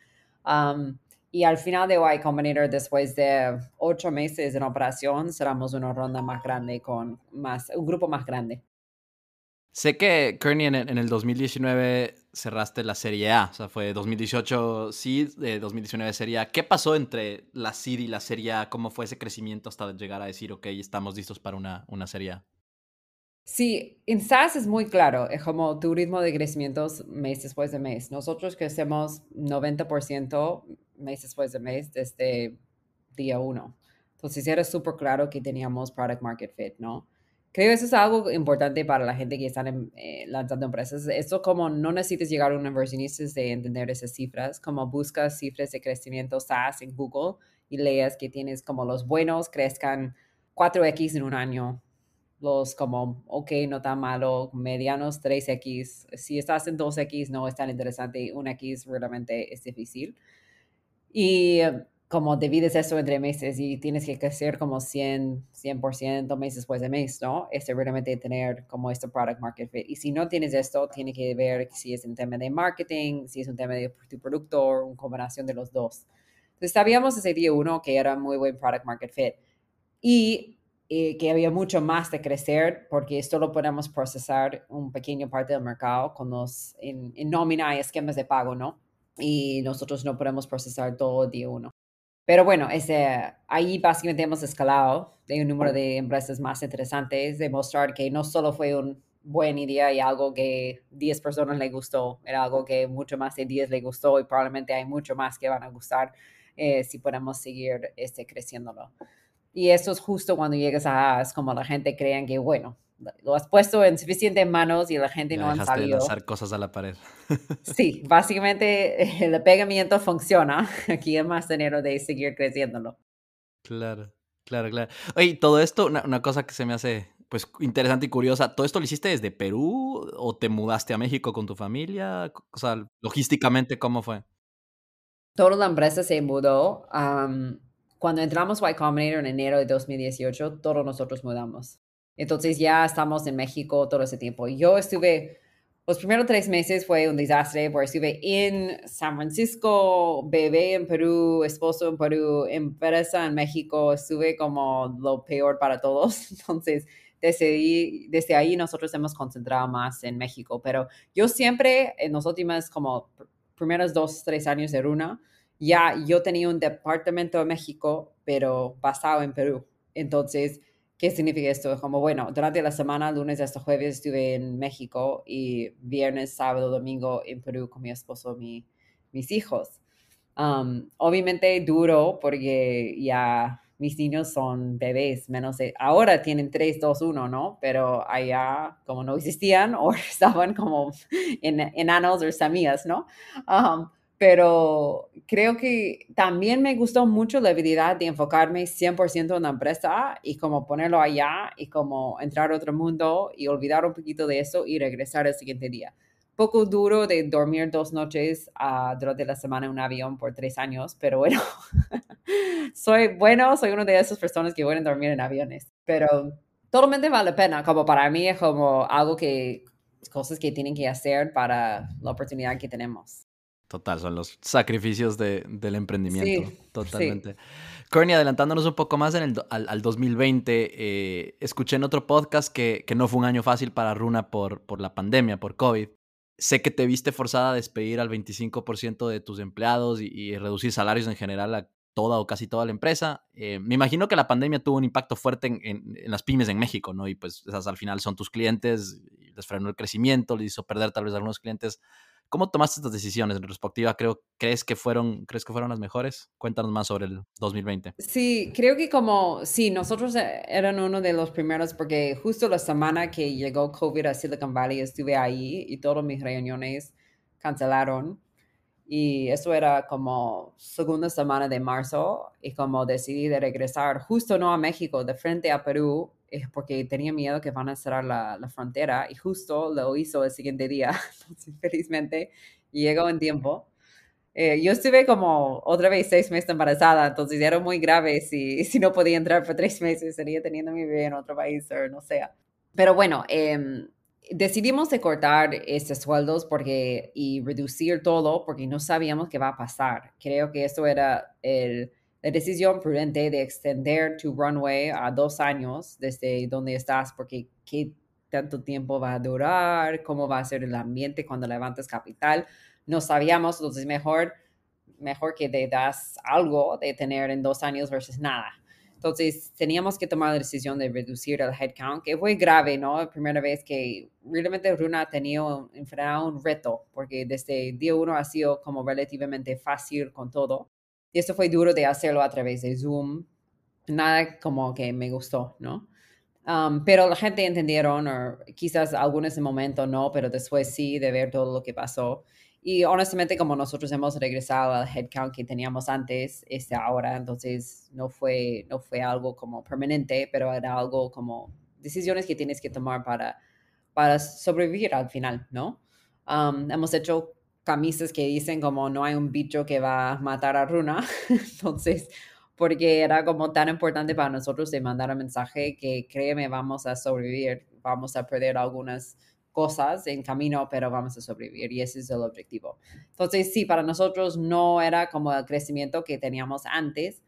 Um, y al final de Y Combinator, después de ocho meses en operación, cerramos una ronda más grande con más, un grupo más grande. Sé que, Kearney, en, el 2019 cerraste la Serie A, o sea, fue 2018 Seed, de 2019 Serie A. ¿Qué pasó entre la Seed y la Serie A? ¿Cómo fue ese crecimiento hasta llegar a decir, ok, estamos listos para una, una Serie A? Sí, en SaaS es muy claro, es como tu ritmo de crecimiento mes después de mes. Nosotros crecemos 90% mes después de mes desde día uno. Entonces era súper claro que teníamos product market fit, ¿no? Creo que eso es algo importante para la gente que están eh, lanzando empresas. Esto como no necesitas llegar a un inversionista de entender esas cifras, como buscas cifras de crecimiento SaaS en Google y leas que tienes como los buenos crezcan 4x en un año, los como, ok, no tan malo, medianos 3X. Si estás en 2X no es tan interesante, 1X realmente es difícil. Y como divides eso entre meses y tienes que crecer como 100, 100% mes después de mes, ¿no? Es realmente tener como este product market fit. Y si no tienes esto, tiene que ver si es un tema de marketing, si es un tema de tu producto, una combinación de los dos. Entonces sabíamos ese día uno que era muy buen product market fit. Y eh, que había mucho más de crecer porque esto lo podemos procesar un pequeño parte del mercado con los, en, nómina y esquemas de pago, ¿no? Y nosotros no podemos procesar todo día uno. Pero bueno, ese, ahí básicamente hemos escalado de un número de empresas más interesantes, demostrar que no solo fue un buen idea y algo que 10 personas le gustó, era algo que mucho más de 10 le gustó y probablemente hay mucho más que van a gustar eh, si podemos seguir este, creciéndolo. Y eso es justo cuando llegas a, es como la gente creen que, bueno, lo has puesto en suficientes manos y la gente no ha sabido. De lanzar cosas a la pared. sí, básicamente el pegamiento funciona. Aquí es más dinero de seguir creciéndolo. Claro, claro, claro. Oye, todo esto, una, una, cosa que se me hace pues interesante y curiosa, ¿todo esto lo hiciste desde Perú o te mudaste a México con tu familia? O sea, logísticamente, ¿cómo fue? Toda la empresa se mudó cuando entramos Y Combinator en enero de 2018, todos nosotros mudamos. Entonces ya estamos en México todo ese tiempo. Yo estuve, los primeros tres meses fue un desastre porque estuve en San Francisco, bebé en Perú, esposo en Perú, empresa en México, estuve como lo peor para todos. Entonces, desde, desde ahí nosotros hemos concentrado más en México. Pero yo siempre, en los últimos como primeros dos, tres años de Runa, ya yo tenía un departamento en México, pero basado en Perú. Entonces, ¿qué significa esto? Como, bueno, durante la semana, lunes hasta jueves, estuve en México y viernes, sábado, domingo en Perú con mi esposo, mi, mis hijos. Um, obviamente duro porque ya mis niños son bebés, menos de, ahora tienen 3, 2, 1, ¿no? Pero allá como no existían o estaban como en, enanos o semillas, ¿no? Um, pero creo que también me gustó mucho la habilidad de enfocarme 100% en la empresa y como ponerlo allá y como entrar a otro mundo y olvidar un poquito de eso y regresar el siguiente día. Poco duro de dormir dos noches uh, durante la semana en un avión por tres años, pero bueno, soy bueno, soy una de esas personas que pueden dormir en aviones, pero totalmente vale la pena, como para mí es como algo que, cosas que tienen que hacer para la oportunidad que tenemos. Total, son los sacrificios de, del emprendimiento. Totalmente. Sí. adelantándonos un poco más en el, al, 2020, eh, escuché en otro podcast que, que, no fue un año fácil para Runa por, por la pandemia, por COVID. Sé que te viste forzada a despedir al 25% de tus empleados y, y, reducir salarios en general a toda o casi toda la empresa. Eh, me imagino que la pandemia tuvo un impacto fuerte en, en, en, las pymes en México, ¿no? Y pues esas al final son tus clientes, les frenó el crecimiento, les hizo perder tal vez algunos clientes ¿Cómo tomaste estas decisiones en retrospectiva? Creo, ¿crees, que fueron, ¿Crees que fueron las mejores? Cuéntanos más sobre el 2020. Sí, creo que como, sí, nosotros e, eran uno de los primeros porque justo la semana que llegó COVID a Silicon Valley estuve ahí y todas mis reuniones cancelaron. Y eso era como segunda semana de marzo y como decidí de regresar justo no a México, de frente a Perú es porque tenía miedo que van a cerrar la, la, frontera y justo lo hizo el siguiente día. Entonces, felizmente llegó en tiempo. Eh, yo estuve como otra vez seis meses embarazada, entonces era muy grave si, si no podía entrar por tres meses, sería teniendo mi bebé en otro país o no sé. Pero bueno, eh, decidimos de cortar estos sueldos porque, y reducir todo porque no sabíamos qué va a pasar. Creo que eso era el la decisión prudente de extender tu runway a dos años desde donde estás, porque qué tanto tiempo va a durar, cómo va a ser el ambiente cuando levantes capital, no sabíamos, entonces mejor, mejor que te das algo de tener en dos años versus nada. Entonces teníamos que tomar la decisión de reducir el headcount, que fue grave, ¿no? La primera vez que realmente Runa ha tenido enfrentado un reto, porque desde día uno ha sido como relativamente fácil con todo y esto fue duro de hacerlo a través de Zoom. Nada como que me gustó, ¿no? Um, pero la gente entendieron, o quizás algunos en momento no, pero después sí, de ver todo lo que pasó. Y honestamente, como nosotros hemos regresado al headcount que teníamos antes, este ahora, entonces no fue, no fue algo como permanente, pero era algo como decisiones que tienes que tomar para, para sobrevivir al final, ¿no? Um, hemos hecho camisas que dicen como no hay un bicho que va a matar a Runa. Entonces, porque era como tan importante para nosotros de mandar un mensaje que créeme, vamos a sobrevivir, vamos a perder algunas cosas en camino, pero vamos a sobrevivir y ese es el objetivo. Entonces, sí, para nosotros no era como el crecimiento que teníamos antes,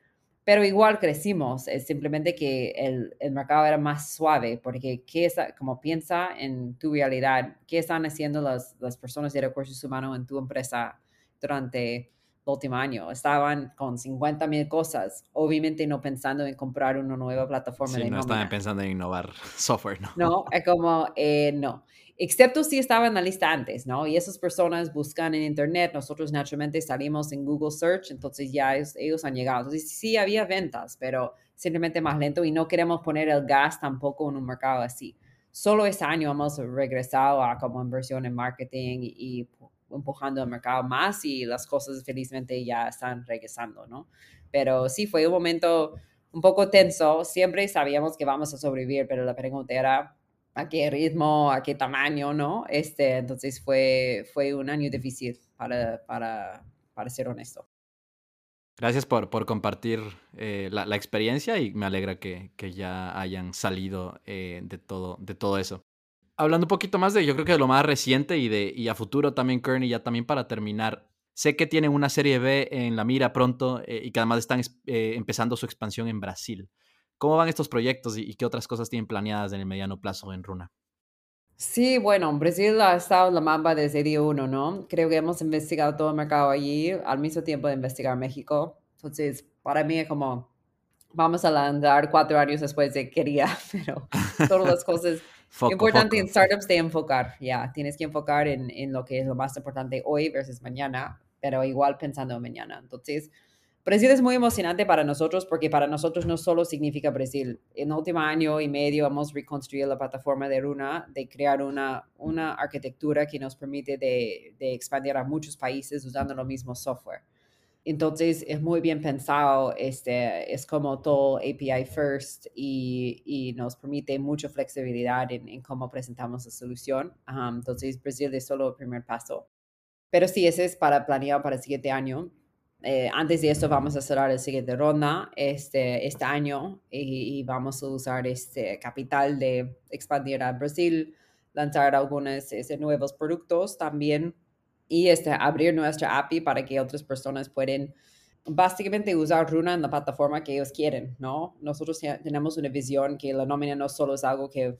pero igual crecimos, es simplemente que el, el, mercado era más suave, porque ¿qué es, como piensa en tu realidad, ¿qué están haciendo las, las personas de recursos humanos en tu empresa durante el último año? Estaban con 50 mil cosas, obviamente no pensando en comprar una nueva plataforma. Sí, de no estaban pensando en innovar software, ¿no? No, es como, eh, no excepto si estaba en la lista antes, ¿no? Y esas personas buscan en Internet, nosotros naturalmente salimos en Google Search, entonces ya ellos han llegado. Entonces sí había ventas, pero simplemente más lento y no queremos poner el gas tampoco en un mercado así. Solo este año hemos regresado a como inversión en marketing y, y empujando el mercado más y las cosas felizmente ya están regresando, ¿no? Pero sí fue un momento un poco tenso, siempre sabíamos que vamos a sobrevivir, pero la pregunta era, a qué ritmo, a qué tamaño, ¿no? Este, entonces fue, fue un año difícil para, para, para ser honesto. Gracias por, por compartir eh, la, la, experiencia y me alegra que, que ya hayan salido eh, de, todo, de todo eso. Hablando un poquito más de, yo creo que de lo más reciente y, de, y a futuro también, Kearney, ya también para terminar, sé que tienen una serie B en la mira pronto eh, y que además están empezando su expansión en Brasil. ¿Cómo van estos proyectos y, qué otras cosas tienen planeadas en el mediano plazo en Runa? Sí, bueno, Brasil ha estado en la mamba desde día uno, ¿no? Creo que hemos investigado todo el mercado allí al mismo tiempo de investigar México. Entonces, para mí es como, vamos a andar cuatro años después de quería, pero todas las cosas importantes en startups de enfocar, ya, tienes que enfocar en, en, lo que es lo más importante hoy versus mañana, pero igual pensando en mañana. Entonces, Brasil es muy emocionante para nosotros porque para nosotros no solo significa Brasil. En el último año y medio hemos reconstruido la plataforma de Runa, de crear una, una arquitectura que nos permite de, expandir a muchos países usando lo mismo software. Entonces es muy bien pensado, este, es como todo API first y, y nos permite mucha flexibilidad en, cómo presentamos la solución. entonces Brasil es solo el primer paso. Pero sí, ese es para planear para el siguiente año. Eh, antes de esto vamos a cerrar la siguiente ronda este, este año y, vamos a usar este capital de expandir a Brasil, lanzar algunos este, nuevos productos también y este, abrir nuestra API para que otras personas puedan básicamente usar Runa en la plataforma que ellos quieren, ¿no? Nosotros tenemos una visión que la nómina no solo es algo que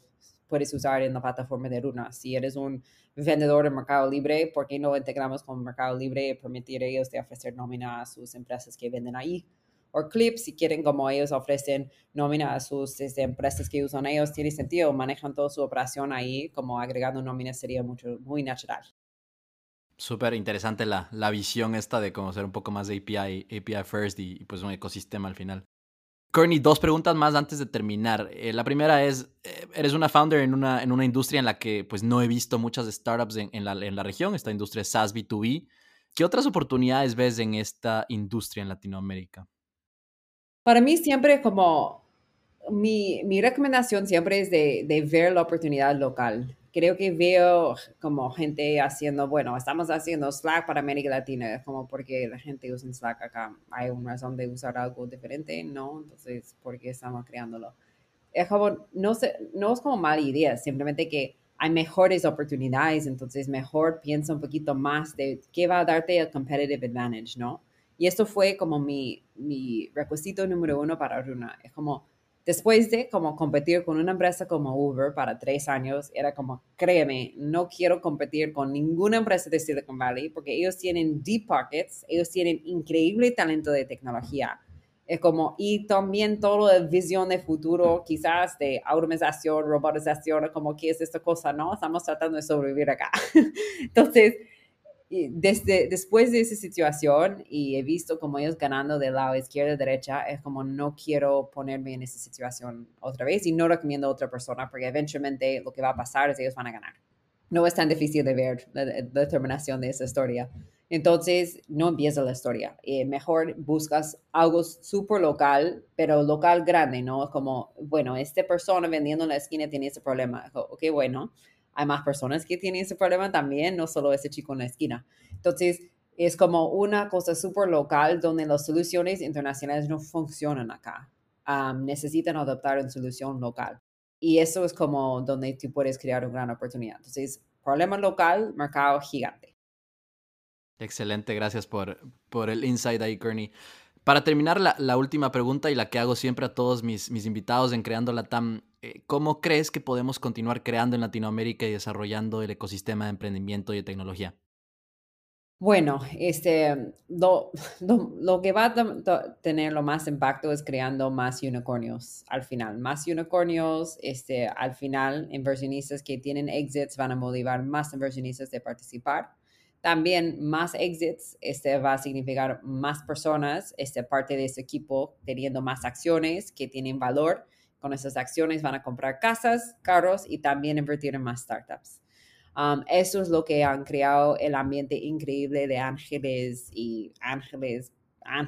puedes usar en la plataforma de Runa. Si eres un vendedor de Mercado Libre, ¿por qué no integramos con Mercado Libre y permitir a ellos de ofrecer nómina a sus empresas que venden ahí? O Clip, si quieren, como ellos ofrecen nómina a sus este, empresas que usan ellos, tiene sentido, manejan toda su operación ahí, como agregando nómina sería mucho, muy natural. Súper interesante la, la visión esta de conocer un poco más de API, API First y, y pues un ecosistema al final. Courtney, dos preguntas más antes de terminar. Eh, la primera es, eh, eres una founder en una, en una industria en la que pues no he visto muchas startups en, la, en la región, esta industria SaaS B2B. ¿Qué otras oportunidades ves en esta industria en Latinoamérica? Para mí siempre como, mi, mi recomendación siempre es de, de ver la oportunidad local creo que veo como gente haciendo, bueno, estamos haciendo Slack para América Latina, es como porque la gente usa Slack acá, hay una razón de usar algo diferente, ¿no? Entonces, ¿por qué estamos creándolo? Es como, no, sé, no es como mala idea, simplemente que hay mejores oportunidades, entonces mejor piensa un poquito más de qué va a darte el competitive advantage, ¿no? Y esto fue como mi, mi requisito número uno para Runa, es como, Después de como competir con una empresa como Uber para tres años, era como, créeme, no quiero competir con ninguna empresa de Silicon Valley porque ellos tienen deep pockets, ellos tienen increíble talento de tecnología. Es como, y también toda la visión de futuro, quizás de automatización, robotización, como, ¿qué es esta cosa? No, estamos tratando de sobrevivir acá. Entonces, desde después de esa situación y he visto como ellos ganando del lado izquierda derecha, es como no quiero ponerme en esa situación otra vez y no recomiendo a otra persona porque eventualmente lo que va a pasar es que ellos van a ganar. No es tan difícil de ver la, determinación de esa historia. Entonces, no empieza la historia. Eh, mejor buscas algo súper local, pero local grande, ¿no? Como, bueno, esta persona vendiendo en la esquina tiene ese problema. Ok, bueno, hay más personas que tienen ese problema también, no solo ese chico en la esquina. Entonces, es como una cosa súper local donde las soluciones internacionales no funcionan acá. necesitan adoptar una solución local. Y eso es como donde tú puedes crear una gran oportunidad. Entonces, problema local, mercado gigante. Excelente, gracias por, por el insight ahí, Kearney. Para terminar, la, la, última pregunta y la que hago siempre a todos mis, mis invitados en Creando la TAM ¿cómo crees que podemos continuar creando en Latinoamérica y desarrollando el ecosistema de emprendimiento y de tecnología? Bueno, este, lo, lo, que va a tener lo más impacto es creando más unicornios al final. Más unicornios, este, al final, inversionistas que tienen exits van a motivar más inversionistas de participar. También más exits este, va a significar más personas, este, parte de ese equipo, teniendo más acciones que tienen valor con esas acciones van a comprar casas, carros y también invertir en más startups. Um, eso es lo que han creado el ambiente increíble de ángeles y ángeles,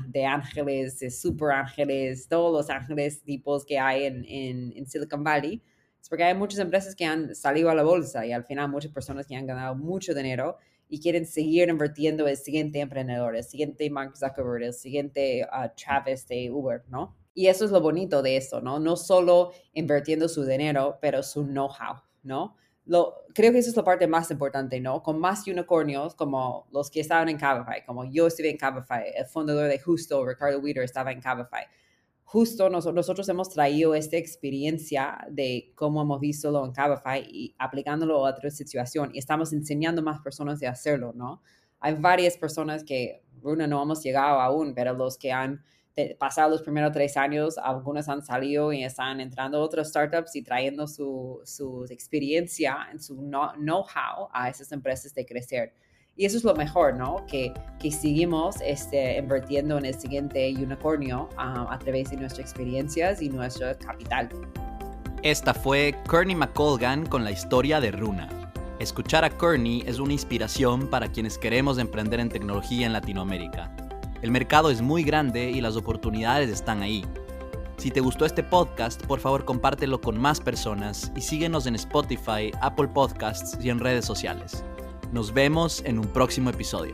de ángeles, de super ángeles, todos los ángeles tipos que hay en, en, Silicon Valley. Es porque hay muchas empresas que han salido a la bolsa y al final muchas personas que han ganado mucho dinero y quieren seguir invirtiendo el siguiente emprendedor, el siguiente Mark Zuckerberg, el siguiente uh, Travis de Uber, ¿no? Y eso es lo bonito de esto, ¿no? No solo invirtiendo su dinero, pero su know-how, ¿no? Lo, creo que eso es la parte más importante, ¿no? Con más unicornios como los que estaban en Cabify, como yo estuve en Cabify, el fundador de Justo, Ricardo Weeder, estaba en Cabify. Justo nosotros hemos traído esta experiencia de cómo hemos visto lo en Cabify y aplicándolo a otra situación y estamos enseñando a más personas de hacerlo, ¿no? Hay varias personas que, una no hemos llegado aún, pero los que han pasado los primeros tres años, algunos han salido y están entrando otras startups y trayendo su, su experiencia, su know-how a esas empresas de crecer. y eso es lo mejor, ¿no? Que, que seguimos este, invirtiendo en el siguiente unicornio ah, a través de nuestras experiencias y nuestro capital. Esta fue Kearney McColgan con la historia de Runa. Escuchar a Kearney es una inspiración para quienes queremos emprender en tecnología en Latinoamérica. El mercado es muy grande y las oportunidades están ahí. Si te gustó este podcast, por favor compártelo con más personas y síguenos en Spotify, Apple Podcasts y en redes sociales. Nos vemos en un próximo episodio.